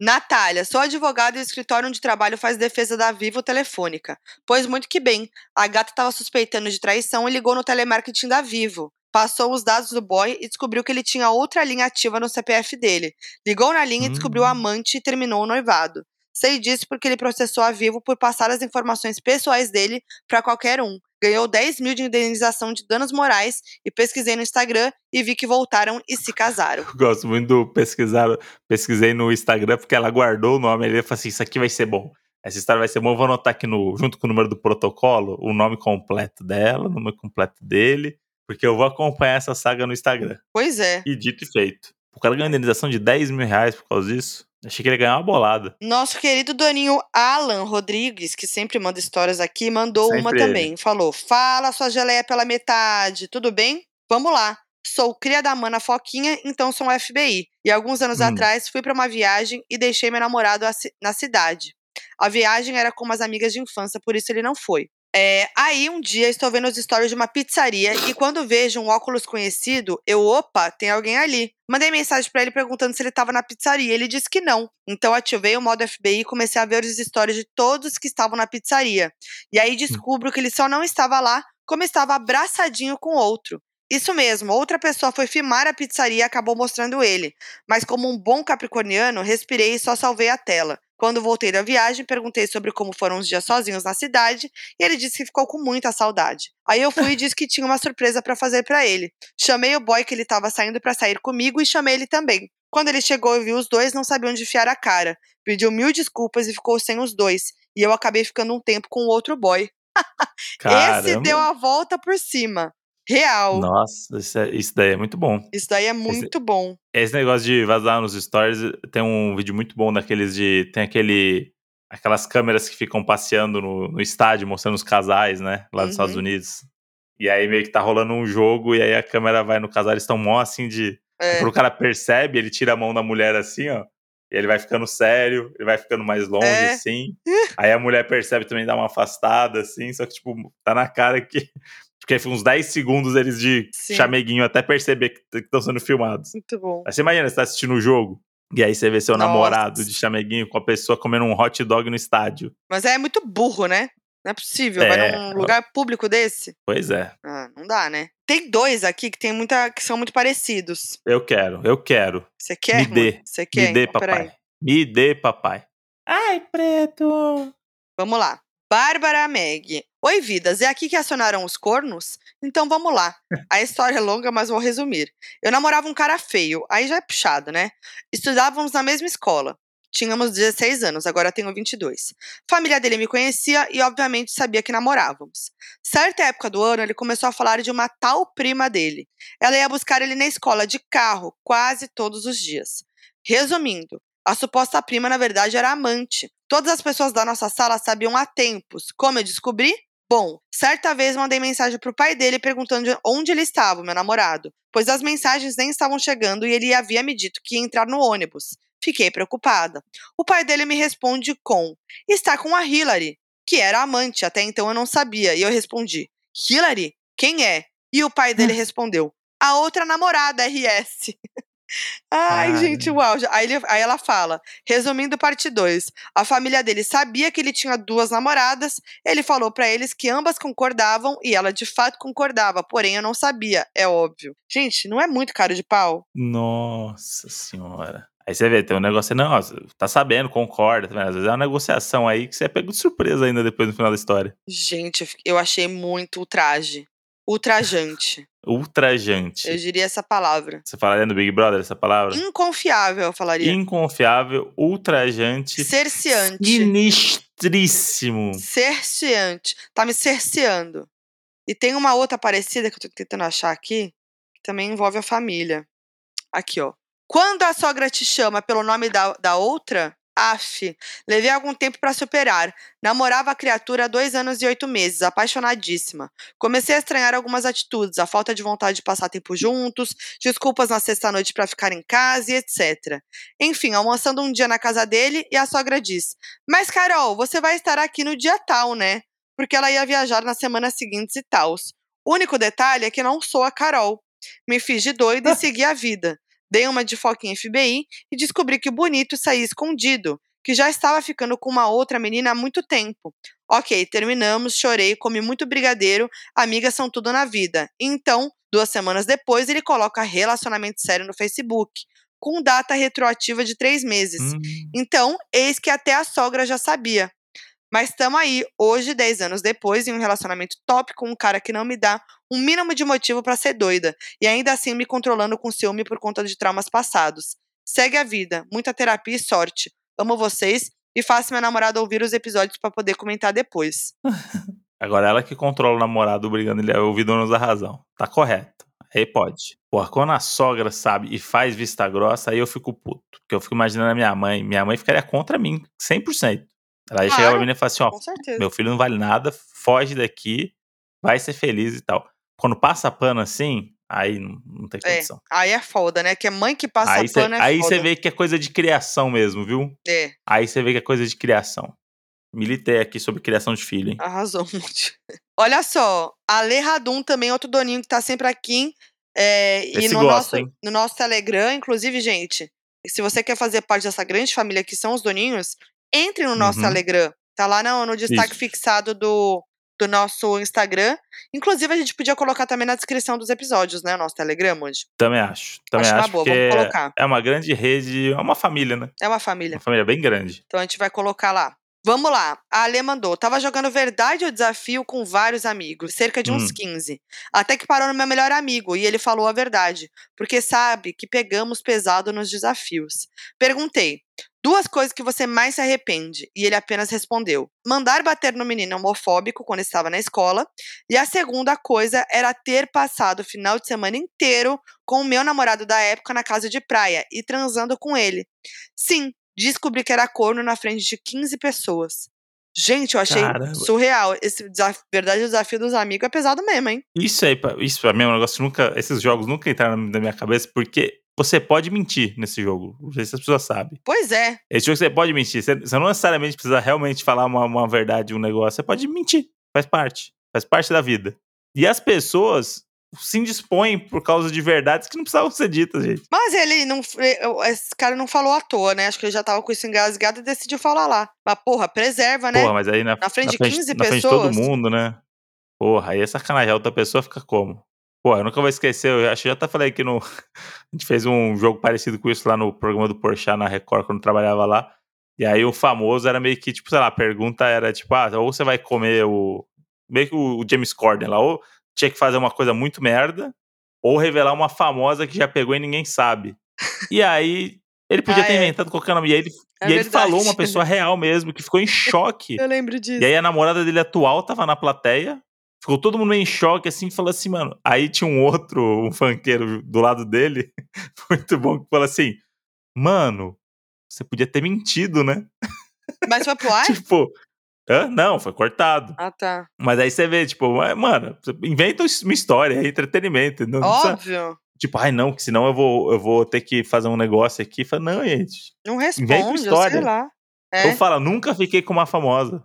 Speaker 2: Natália, sou advogada e o escritório onde trabalho faz defesa da Vivo Telefônica. Pois muito que bem, a gata estava suspeitando de traição e ligou no telemarketing da Vivo. Passou os dados do boy e descobriu que ele tinha outra linha ativa no CPF dele. Ligou na linha e descobriu o
Speaker 1: Hum.
Speaker 2: amante e terminou o noivado. Sei disso porque ele processou a Vivo por passar as informações pessoais dele para qualquer um. Ganhou 10 mil de indenização de danos morais e pesquisei no Instagram e vi que voltaram e se casaram.
Speaker 1: Gosto muito do pesquisar. Pesquisei no Instagram porque ela guardou o nome ali e falou assim: Isso aqui vai ser bom. Essa história vai ser bom. Eu vou anotar aqui no, junto com o número do protocolo o nome completo dela, o nome completo dele, porque eu vou acompanhar essa saga no Instagram.
Speaker 2: Pois é.
Speaker 1: E dito e feito. O cara ganhou indenização de 10 mil reais por causa disso. Achei que ele ia ganhar uma bolada.
Speaker 2: Nosso querido doninho Alan Rodrigues, que sempre manda histórias aqui, mandou uma
Speaker 1: Sempre ele.
Speaker 2: também. Falou: Fala sua geleia pela metade, tudo bem? Vamos lá. Sou cria da mana Foquinha, então sou um FBI. E alguns anos
Speaker 1: Hum.
Speaker 2: atrás fui pra uma viagem e deixei meu namorado na cidade. A viagem era com umas amigas de infância, por isso ele não foi. É, aí um dia estou vendo os stories de uma pizzaria e quando vejo um óculos conhecido, eu, opa, tem alguém ali. Mandei mensagem pra ele perguntando se ele tava na pizzaria. Ele disse que não. Então ativei o modo FBI e comecei a ver os stories de todos que estavam na pizzaria. E aí descubro que ele só não estava lá, como estava abraçadinho com outro. Isso mesmo, outra pessoa foi filmar a pizzaria e acabou mostrando ele. Mas como um bom capricorniano, respirei e só salvei a tela. Quando voltei da viagem, perguntei sobre como foram os dias sozinhos na cidade e ele disse que ficou com muita saudade. Aí eu fui e disse que tinha uma surpresa para fazer para ele. Chamei o boy que ele estava saindo para sair comigo e chamei ele também. Quando ele chegou e viu os dois, não sabia onde enfiar a cara. Pediu mil desculpas e ficou sem os dois. E eu acabei ficando um tempo com o outro boy. Esse deu a volta por cima. Real.
Speaker 1: Nossa, isso, é, isso, daí é muito bom.
Speaker 2: Isso daí é muito
Speaker 1: esse,
Speaker 2: bom.
Speaker 1: Esse negócio de vazar nos stories, tem um vídeo muito bom daqueles de. Tem aquele. Aquelas câmeras que ficam passeando no, no estádio, mostrando os casais, né? Lá nos uhum. Estados Unidos. E aí meio que tá rolando um jogo, e aí a câmera vai no casal, eles estão mó assim de. É. Quando o cara percebe, ele tira a mão da mulher assim, ó. E ele vai ficando sério, ele vai ficando mais longe, é. assim. Aí a mulher percebe também, dá uma afastada, assim. Só que, tipo, tá na cara que porque uns 10 segundos eles de Sim. chameguinho até perceber que estão sendo filmados.
Speaker 2: Muito bom.
Speaker 1: Aí você imagina, você tá assistindo o jogo, e aí você vê seu Nossa. namorado de chameguinho com a pessoa comendo um hot dog no estádio.
Speaker 2: Mas é muito burro, né? Não é possível, é, vai num lugar público desse?
Speaker 1: Pois é.
Speaker 2: Ah, não dá, né? Tem dois aqui que tem muita que são muito parecidos.
Speaker 1: Eu quero, eu quero.
Speaker 2: Você quer? Me
Speaker 1: dê.
Speaker 2: Você quer?
Speaker 1: Me dê, então, papai. Me dê, papai. Ai, preto.
Speaker 2: Vamos lá. Bárbara Meg. Oi, vidas, é aqui que acionaram os cornos? Então vamos lá. A história é longa, mas vou resumir. Eu namorava um cara feio, aí já é puxado, né? Estudávamos na mesma escola. Tínhamos 16 anos, agora tenho 22. Família dele me conhecia e, obviamente, sabia que namorávamos. Certa época do ano, ele começou a falar de uma tal prima dele. Ela ia buscar ele na escola de carro quase todos os dias. Resumindo, a suposta prima, na verdade, era amante. Todas as pessoas da nossa sala sabiam há tempos. Como eu descobri? Bom, certa vez mandei mensagem pro pai dele perguntando onde ele estava, meu namorado, pois as mensagens nem estavam chegando e ele havia me dito que ia entrar no ônibus. Fiquei preocupada. O pai dele me responde com: Está com a Hillary, que era amante, até então eu não sabia. E eu respondi: Hillary? Quem é? E o pai dele respondeu: A outra namorada, RS. Ai, gente, uau. Aí, ele, aí ela fala, resumindo parte 2, a família dele sabia que ele tinha duas namoradas, ele falou para eles que ambas concordavam e ela de fato concordava, porém eu não sabia, é óbvio. Gente, não é muito caro de pau?
Speaker 1: Nossa senhora. Aí você vê, tem um negócio, não, tá sabendo, concorda, tá às vezes é uma negociação aí que você é pego de surpresa ainda depois no final da história.
Speaker 2: Gente, eu achei muito ultraje. Ultrajante.
Speaker 1: Ultrajante.
Speaker 2: Eu diria essa palavra.
Speaker 1: Você falaria no Big Brother essa palavra?
Speaker 2: Inconfiável, eu falaria.
Speaker 1: Inconfiável, ultrajante.
Speaker 2: Cerceante.
Speaker 1: Sinistríssimo.
Speaker 2: Cerceante. Tá me cerceando. E tem uma outra parecida que eu tô tentando achar aqui, que também envolve a família. Aqui, ó. Quando a sogra te chama pelo nome da, da outra, Af, levei algum tempo para superar. Namorava a criatura há dois anos e oito meses, apaixonadíssima. Comecei a estranhar algumas atitudes, a falta de vontade de passar tempo juntos, desculpas na sexta-noite para ficar em casa e etc. Enfim, almoçando um dia na casa dele e a sogra diz: Mas Carol, você vai estar aqui no dia tal, né? Porque ela ia viajar nas semanas seguintes e tals. O único detalhe é que não sou a Carol. Me fiz de doida e segui a vida. Dei uma de foquinha FBI e descobri que o bonito saía escondido, que já estava ficando com uma outra menina há muito tempo. Ok, terminamos, chorei, comi muito brigadeiro, amigas são tudo na vida. Então, duas semanas depois, ele coloca relacionamento sério no Facebook, com data retroativa de três meses. Hum. Então, eis que até a sogra já sabia. Mas estamos aí, hoje, 10 anos depois, em um relacionamento top com um cara que não me dá um mínimo de motivo para ser doida. E ainda assim me controlando com ciúme por conta de traumas passados. Segue a vida, muita terapia e sorte. Amo vocês e faço meu namorado ouvir os episódios para poder comentar depois.
Speaker 1: Agora ela que controla o namorado obrigando ele a ouvir donos da razão. Tá correto. Aí pode. Porra, quando a sogra sabe e faz vista grossa, aí eu fico puto. Porque eu fico imaginando a minha mãe. Minha mãe ficaria contra mim, 100%. Ela claro, chegava pra mim e falava assim: ó, meu filho não vale nada, foge daqui, vai ser feliz e tal. Quando passa pano assim, aí não, não tem
Speaker 2: é,
Speaker 1: condição.
Speaker 2: É, aí é foda, né? Que é mãe que passa
Speaker 1: aí
Speaker 2: pano
Speaker 1: cê,
Speaker 2: é
Speaker 1: Aí
Speaker 2: você
Speaker 1: vê que é coisa de criação mesmo, viu?
Speaker 2: É.
Speaker 1: Aí você vê que é coisa de criação. Militei aqui sobre criação de filho, hein?
Speaker 2: Arrasou muito. Olha só, a Lê Radum também, outro doninho que tá sempre aqui. É, e no,
Speaker 1: gosta,
Speaker 2: nosso, no nosso Telegram, inclusive, gente, se você quer fazer parte dessa grande família que são os doninhos, entre no nosso uhum. Telegram. Tá lá no, no destaque Isso. fixado do, do nosso Instagram. Inclusive, a gente podia colocar também na descrição dos episódios, né? O nosso Telegram hoje.
Speaker 1: Também acho. Também
Speaker 2: Acho
Speaker 1: acho,
Speaker 2: uma boa, vamos colocar.
Speaker 1: é uma grande rede, é uma família, né?
Speaker 2: É uma família.
Speaker 1: Uma família bem grande.
Speaker 2: Então a gente vai colocar lá. Vamos lá. A Ale mandou. Tava jogando verdade ou desafio com vários amigos, cerca de uns
Speaker 1: Hum.
Speaker 2: 15. Até que parou no meu melhor amigo e ele falou a verdade, porque sabe que pegamos pesado nos desafios. Perguntei. Duas coisas que você mais se arrepende. E ele apenas respondeu: mandar bater no menino homofóbico quando estava na escola. E a segunda coisa era ter passado o final de semana inteiro com o meu namorado da época na casa de praia e transando com ele. Sim, descobri que era corno na frente de 15 pessoas. Gente, eu achei
Speaker 1: Caramba.
Speaker 2: surreal. Esse desafio, verdade, o desafio dos amigos é pesado mesmo, hein?
Speaker 1: Isso aí, isso pra mim é um negócio nunca. Esses jogos nunca entraram na minha cabeça, porque você pode mentir nesse jogo. Não sei se as pessoas sabem.
Speaker 2: Pois é.
Speaker 1: Esse jogo você pode mentir. Você, você não necessariamente precisa realmente falar uma, uma verdade, um negócio. Você pode mentir. Faz parte. Faz parte da vida. E as pessoas se indispõem por causa de verdades que não precisavam ser ditas, gente.
Speaker 2: Mas ele não. Esse cara não falou à toa, né? Acho que ele já tava com isso engasgado e decidiu falar lá. Mas, porra, preserva, né?
Speaker 1: Porra, mas aí na,
Speaker 2: Na frente de 15
Speaker 1: na frente de todo
Speaker 2: pessoas?
Speaker 1: mundo, né? Porra, aí é sacanagem. A outra pessoa fica como? Pô, eu nunca vou esquecer. Eu acho que já até falei aqui no. A gente fez um jogo parecido com isso lá no programa do Porchat na Record, quando eu trabalhava lá. E aí o famoso era meio que, tipo, sei lá, a pergunta era tipo, ah, ou você vai comer o. Meio que o, James Corden lá, ou tinha que fazer uma coisa muito merda, ou revelar uma famosa que já pegou e ninguém sabe. E aí. Ele podia
Speaker 2: Ah,
Speaker 1: ter
Speaker 2: é.
Speaker 1: inventado qualquer nome. E aí ele,
Speaker 2: É
Speaker 1: e ele falou uma pessoa real mesmo, que ficou em choque.
Speaker 2: Eu lembro disso.
Speaker 1: E aí a namorada dele atual tava na plateia. Ficou todo mundo meio em choque, assim, falou assim, mano. Aí tinha um outro, um funkeiro do lado dele, muito bom, que falou assim: Mano, você podia ter mentido, né?
Speaker 2: Mas foi pro ar?
Speaker 1: Tipo, hã? não, foi cortado.
Speaker 2: ah, tá.
Speaker 1: Mas aí você vê, tipo, "Mas, mano, inventa uma história, é entretenimento. Não precisa-
Speaker 2: Óbvio.
Speaker 1: tipo, ai não, que senão eu vou, eu vou ter que fazer um negócio aqui. Fala, não, gente.
Speaker 2: Não
Speaker 1: Inventa uma
Speaker 2: responde, sei
Speaker 1: história.
Speaker 2: lá. É,
Speaker 1: Ou fala, nunca fiquei com uma famosa.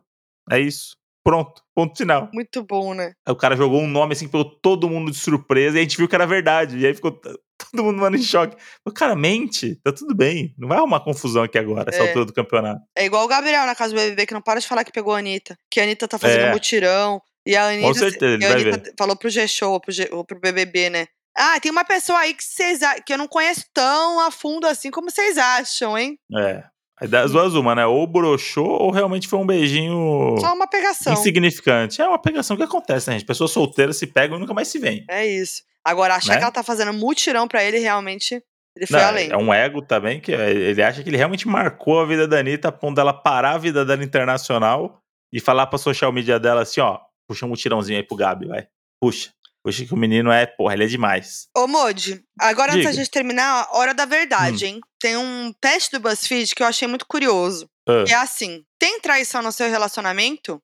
Speaker 1: É isso. Pronto, ponto final.
Speaker 2: muito bom, né?
Speaker 1: Aí o cara jogou um nome assim, pegou todo mundo de surpresa e a gente viu que era verdade. E aí ficou todo mundo mano, em choque. O cara mente, tá tudo bem. Não vai arrumar confusão aqui agora, essa
Speaker 2: É.
Speaker 1: altura do campeonato.
Speaker 2: É igual o Gabriel na casa do BBB, que não para de falar que pegou a Anitta. Que a Anitta tá fazendo
Speaker 1: É.
Speaker 2: mutirão. E a Anitta,
Speaker 1: certeza, ele
Speaker 2: e a Anitta falou pro G-Show, ou pro, G, ou pro BBB, né? Ah, tem uma pessoa aí que vocês que eu não conheço tão a fundo assim como vocês acham, hein?
Speaker 1: É. Aí das duas uma, né? Ou broxou ou realmente foi um beijinho
Speaker 2: Só uma pegação.
Speaker 1: insignificante. É uma pegação que acontece, né, gente? Pessoas solteiras se pegam e nunca mais se veem.
Speaker 2: É isso. Agora, achar
Speaker 1: Né?
Speaker 2: que ela tá fazendo mutirão pra ele, realmente, ele foi
Speaker 1: Não,
Speaker 2: além.
Speaker 1: é um ego também, que é- ele acha que ele realmente marcou a vida da Anitta a ponto dela parar a vida dela internacional e falar pra social media dela assim, ó, puxa um mutirãozinho aí pro Gabi, vai. Puxa. O menino é, porra, ele é demais.
Speaker 2: Ô, Modi, agora antes da
Speaker 1: Diga.
Speaker 2: gente terminar, a hora da verdade, hein? Tem um teste do BuzzFeed que eu achei muito curioso.
Speaker 1: Ah,
Speaker 2: É assim: tem traição no seu relacionamento?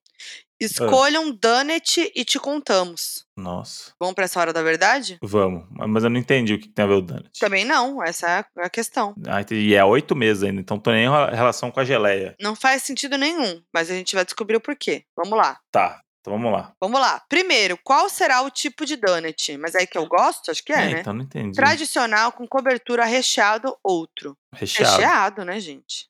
Speaker 2: Escolha um Dunnett e te contamos.
Speaker 1: nossa.
Speaker 2: Vamos pra essa hora da verdade?
Speaker 1: Vamos. Mas eu não entendi o que tem a ver o Donut.
Speaker 2: Também não, essa é a- a questão.
Speaker 1: Ah, entendi. e é oito meses ainda, então tô nem em relação com a geleia.
Speaker 2: Não faz sentido nenhum, mas a gente vai descobrir o porquê. Vamos lá.
Speaker 1: Tá, então vamos lá.
Speaker 2: Vamos lá. Primeiro, qual será o tipo de donut? Mas aí que eu gosto, acho que é,
Speaker 1: É,
Speaker 2: né?
Speaker 1: então não entendi.
Speaker 2: Tradicional com cobertura recheado, outro.
Speaker 1: Recheado.
Speaker 2: Recheado, né, gente?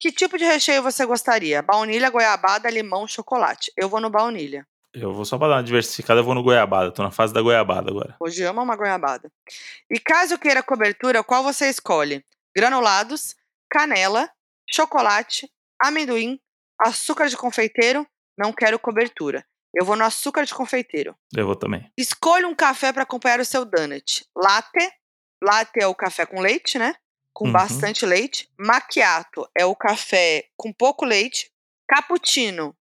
Speaker 2: Que tipo de recheio você gostaria? Baunilha, goiabada, limão, chocolate. Eu vou no baunilha.
Speaker 1: Eu vou só pra dar uma diversificada, eu vou no goiabada. Tô na fase da goiabada agora.
Speaker 2: Hoje ama uma goiabada. E caso queira cobertura, qual você escolhe? Granulados, canela, chocolate, amendoim, açúcar de confeiteiro. Não quero cobertura. Eu vou no açúcar de confeiteiro.
Speaker 1: Eu vou também.
Speaker 2: Escolha um café para acompanhar o seu donut. Latte. Latte é o café com leite, né? Com
Speaker 1: Uhum.
Speaker 2: bastante leite. Macchiato é o café com pouco leite. Cappuccino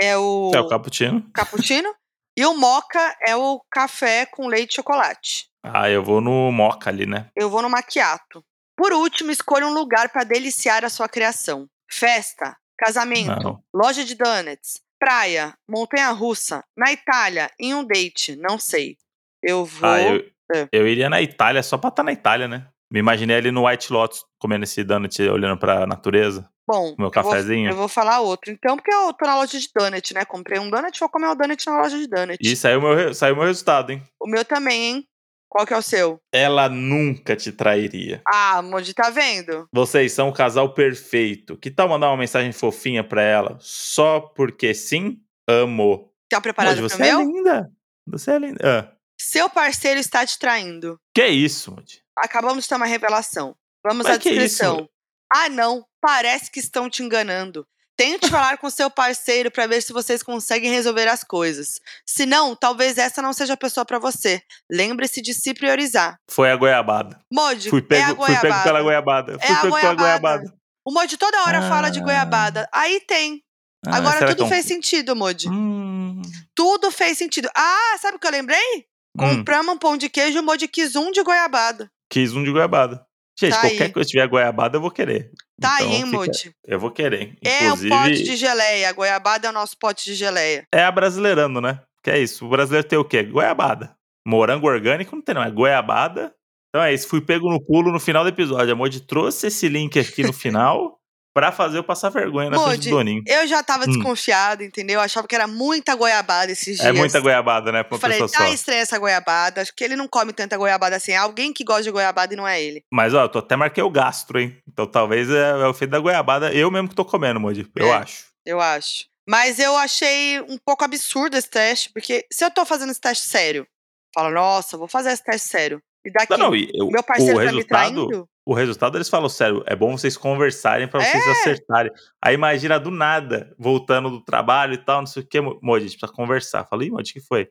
Speaker 2: é o,
Speaker 1: É o cappuccino.
Speaker 2: cappuccino. e o mocha é o café com leite e chocolate.
Speaker 1: Ah, eu vou no moca ali, né?
Speaker 2: Eu vou no macchiato. Por último, escolha um lugar para deliciar a sua criação. Festa, casamento,
Speaker 1: Não.
Speaker 2: loja de donuts, praia, montanha-russa, na Itália, em um date, não sei. Eu vou.
Speaker 1: Ah, eu,
Speaker 2: É.
Speaker 1: eu iria na Itália só pra estar na Itália, né? Me imaginei ali no White Lotus comendo esse donut, olhando pra natureza.
Speaker 2: Bom,
Speaker 1: meu
Speaker 2: eu vou-
Speaker 1: cafezinho.
Speaker 2: Eu vou, falar outro. Então, porque eu tô na loja de donut, né? Comprei um donut, vou comer o donut na loja de donut.
Speaker 1: E saiu meu, saiu o meu resultado, hein?
Speaker 2: O meu também, hein? Qual que é o seu?
Speaker 1: Ela nunca te trairia.
Speaker 2: Ah, Moji, tá vendo?
Speaker 1: Vocês são o casal perfeito. Que tal mandar uma mensagem fofinha pra ela? Só porque sim? Amo.
Speaker 2: Tá preparado pro
Speaker 1: você é
Speaker 2: meu?
Speaker 1: linda. Você é linda. Ah,
Speaker 2: Seu parceiro está te traindo.
Speaker 1: que isso, Moji?
Speaker 2: Acabamos de ter uma revelação. Vamos
Speaker 1: Mas
Speaker 2: à descrição. Ah, não. Parece que estão te enganando. Tente falar com seu parceiro para ver se vocês conseguem resolver as coisas. Se não, talvez essa não seja a pessoa para você. Lembre-se de se priorizar.
Speaker 1: Foi a goiabada.
Speaker 2: Moji,
Speaker 1: Fui
Speaker 2: é a
Speaker 1: pego, fui
Speaker 2: goiabada.
Speaker 1: pego pela goiabada. Fui
Speaker 2: É a
Speaker 1: pego pela
Speaker 2: goiabada.
Speaker 1: goiabada.
Speaker 2: O Moji toda hora fala de
Speaker 1: Ah.
Speaker 2: goiabada. Aí tem.
Speaker 1: Ah,
Speaker 2: Agora tudo
Speaker 1: é um-
Speaker 2: fez sentido, Moji.
Speaker 1: Hum,
Speaker 2: Tudo fez sentido. Ah, sabe o que eu lembrei?
Speaker 1: hum,
Speaker 2: Compramos um pão de queijo e o Moji quis um de goiabada.
Speaker 1: quis um de goiabada. Gente,
Speaker 2: Tá
Speaker 1: qualquer
Speaker 2: aí.
Speaker 1: coisa que tiver goiabada, eu vou querer.
Speaker 2: Tá
Speaker 1: Então,
Speaker 2: aí, hein, Moji?
Speaker 1: Eu vou querer.
Speaker 2: É o
Speaker 1: Inclusive,
Speaker 2: pote de geleia. A goiabada é o nosso pote de geleia.
Speaker 1: é a brasileirando, né? Que é isso. O brasileiro tem o quê? Goiabada. Morango orgânico não tem, não. É goiabada. Então é isso. Fui pego no pulo no final do episódio. A Moji trouxe esse link aqui no final pra fazer eu passar vergonha na frente
Speaker 2: Moji,
Speaker 1: do Doninho.
Speaker 2: Eu já tava
Speaker 1: Hum.
Speaker 2: desconfiada, entendeu? Eu achava que era muita goiabada esses dias.
Speaker 1: É muita goiabada, né? Pra uma
Speaker 2: falei,
Speaker 1: pessoa
Speaker 2: tá
Speaker 1: só.
Speaker 2: estranha essa goiabada. Acho que ele não come tanta goiabada assim. É alguém que gosta de goiabada e não é ele.
Speaker 1: Mas, ó, eu tô até marquei o gastro, hein? Então talvez é, é o feito da goiabada. Eu mesmo que tô comendo, Moji. Eu
Speaker 2: É.
Speaker 1: acho.
Speaker 2: Eu acho. Mas eu achei um pouco absurdo esse teste, porque se eu tô fazendo esse teste sério, fala, nossa, vou fazer esse teste sério. E daqui,
Speaker 1: Não, não, eu-
Speaker 2: meu parceiro
Speaker 1: o
Speaker 2: tá me
Speaker 1: resultado,
Speaker 2: traindo?
Speaker 1: O resultado eles falam sério, é bom vocês conversarem pra vocês
Speaker 2: É.
Speaker 1: acertarem. Aí imagina do nada, voltando do trabalho e tal, não sei o que, Moji, a gente precisa conversar. Falei, Moji, o que foi?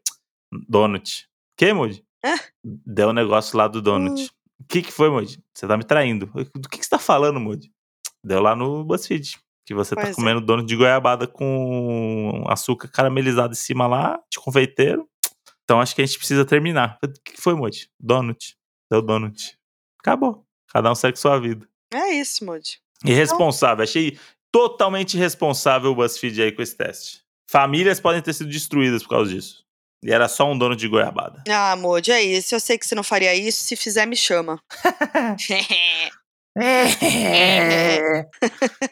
Speaker 1: Donut. Que, Moji?
Speaker 2: É.
Speaker 1: Deu um negócio lá do Donut.
Speaker 2: Hum.
Speaker 1: O que que foi, Moji? Você tá me traindo. Do que que você tá falando, Moji? Deu lá no BuzzFeed. Que você
Speaker 2: Pois
Speaker 1: tá
Speaker 2: é.
Speaker 1: comendo donut de goiabada com açúcar caramelizado em cima lá, de confeiteiro. Então acho que a gente precisa terminar. O que que foi, Moji? Donut. Deu donut. Acabou. Cada um segue sua vida.
Speaker 2: É isso, Moody.
Speaker 1: Irresponsável. Achei totalmente irresponsável o BuzzFeed aí com esse teste. Famílias podem ter sido destruídas por causa disso. E era só um dono de goiabada.
Speaker 2: Ah, Moody, é isso. Eu sei que você não faria isso. Se fizer, me chama.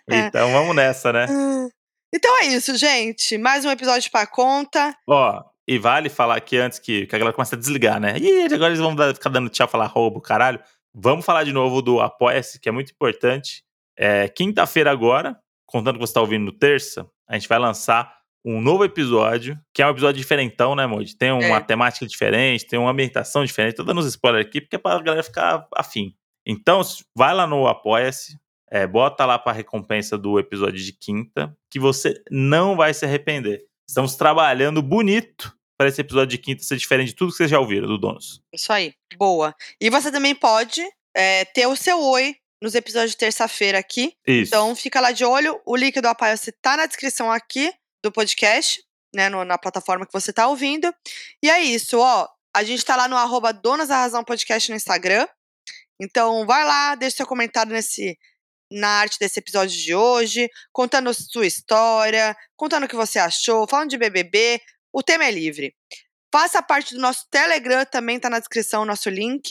Speaker 1: então vamos nessa, né?
Speaker 2: então é isso, gente. Mais um episódio pra conta.
Speaker 1: Ó, e vale falar aqui antes que, que a galera começa a desligar, né? Ih, agora eles vão dar- ficar dando tchau, falar roubo, caralho. Vamos falar de novo do Apoia-se, que é muito importante. É, Quinta-feira agora, contando que você está ouvindo no terça, a gente vai lançar um novo episódio, que é um episódio diferentão, né, Moody? Tem uma
Speaker 2: É.
Speaker 1: temática diferente, tem uma ambientação diferente. Tô dando uns spoilers aqui, porque é pra galera ficar afim. Então, vai lá no Apoia-se, é, bota lá pra recompensa do episódio de quinta, que você não vai se arrepender. Estamos trabalhando bonito para esse episódio de quinta ser diferente de tudo que vocês já ouviram do Donos.
Speaker 2: Isso aí. Boa. E você também pode é, ter o seu oi nos episódios de terça-feira aqui.
Speaker 1: Isso.
Speaker 2: Então fica lá de olho. O link do Apoia-se tá na descrição aqui do podcast, né? no- na plataforma que você tá ouvindo. E é isso, ó. A gente tá lá no arroba Donas da Razão Podcast no Instagram. Então vai lá, deixa seu comentário nesse, na arte desse episódio de hoje, contando sua história, contando o que você achou, falando de BBB. O tema é livre. Faça parte do nosso Telegram, também tá na descrição o nosso link.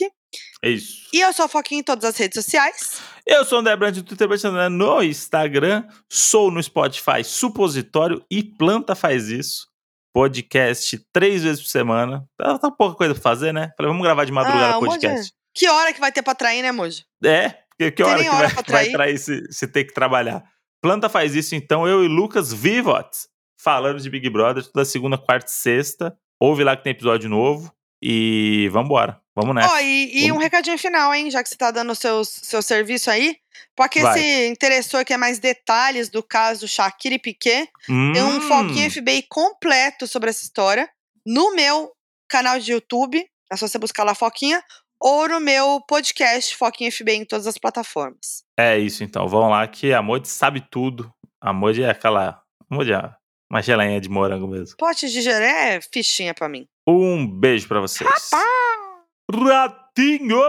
Speaker 1: É isso.
Speaker 2: E eu sou a Foquinha em todas as redes sociais.
Speaker 1: Eu sou o André Brandt do Twitter, Brandt no Instagram, sou no Spotify Supositório e Planta Faz Isso. Podcast três vezes por semana. Tá, tá pouca coisa pra fazer, né? Falei, vamos gravar de madrugada
Speaker 2: Ah,
Speaker 1: podcast.
Speaker 2: Que hora que vai ter pra trair, né, Moji?
Speaker 1: É, que, que hora que
Speaker 2: hora
Speaker 1: vai, que vai
Speaker 2: trair.
Speaker 1: trair se, se ter que trabalhar. Planta faz isso, então, eu e Lucas Vivot, falando de Big Brother, toda segunda, quarta e sexta. Ouve lá que tem episódio novo. E vambora. Vamos nessa.
Speaker 2: Ó, e, e um
Speaker 1: Vamos.
Speaker 2: recadinho final, hein? Já que você tá dando o seu, seu serviço aí. Pra quem
Speaker 1: Vai.
Speaker 2: se interessou e quer mais detalhes do caso Shakira e Piquet, tem um
Speaker 1: Hum,
Speaker 2: Foquinha FBI completo sobre essa história no meu canal de YouTube. É só você buscar lá Foquinha. Ou no meu podcast Foquinha FBI em todas as plataformas.
Speaker 1: É isso, então. Vão lá que a Modi sabe tudo. A Modi é aquela... A Modi é uma geleinha de morango mesmo.
Speaker 2: Pote de geré é fichinha pra mim.
Speaker 1: Um beijo pra vocês.
Speaker 2: Rapaz!
Speaker 1: Ratinho!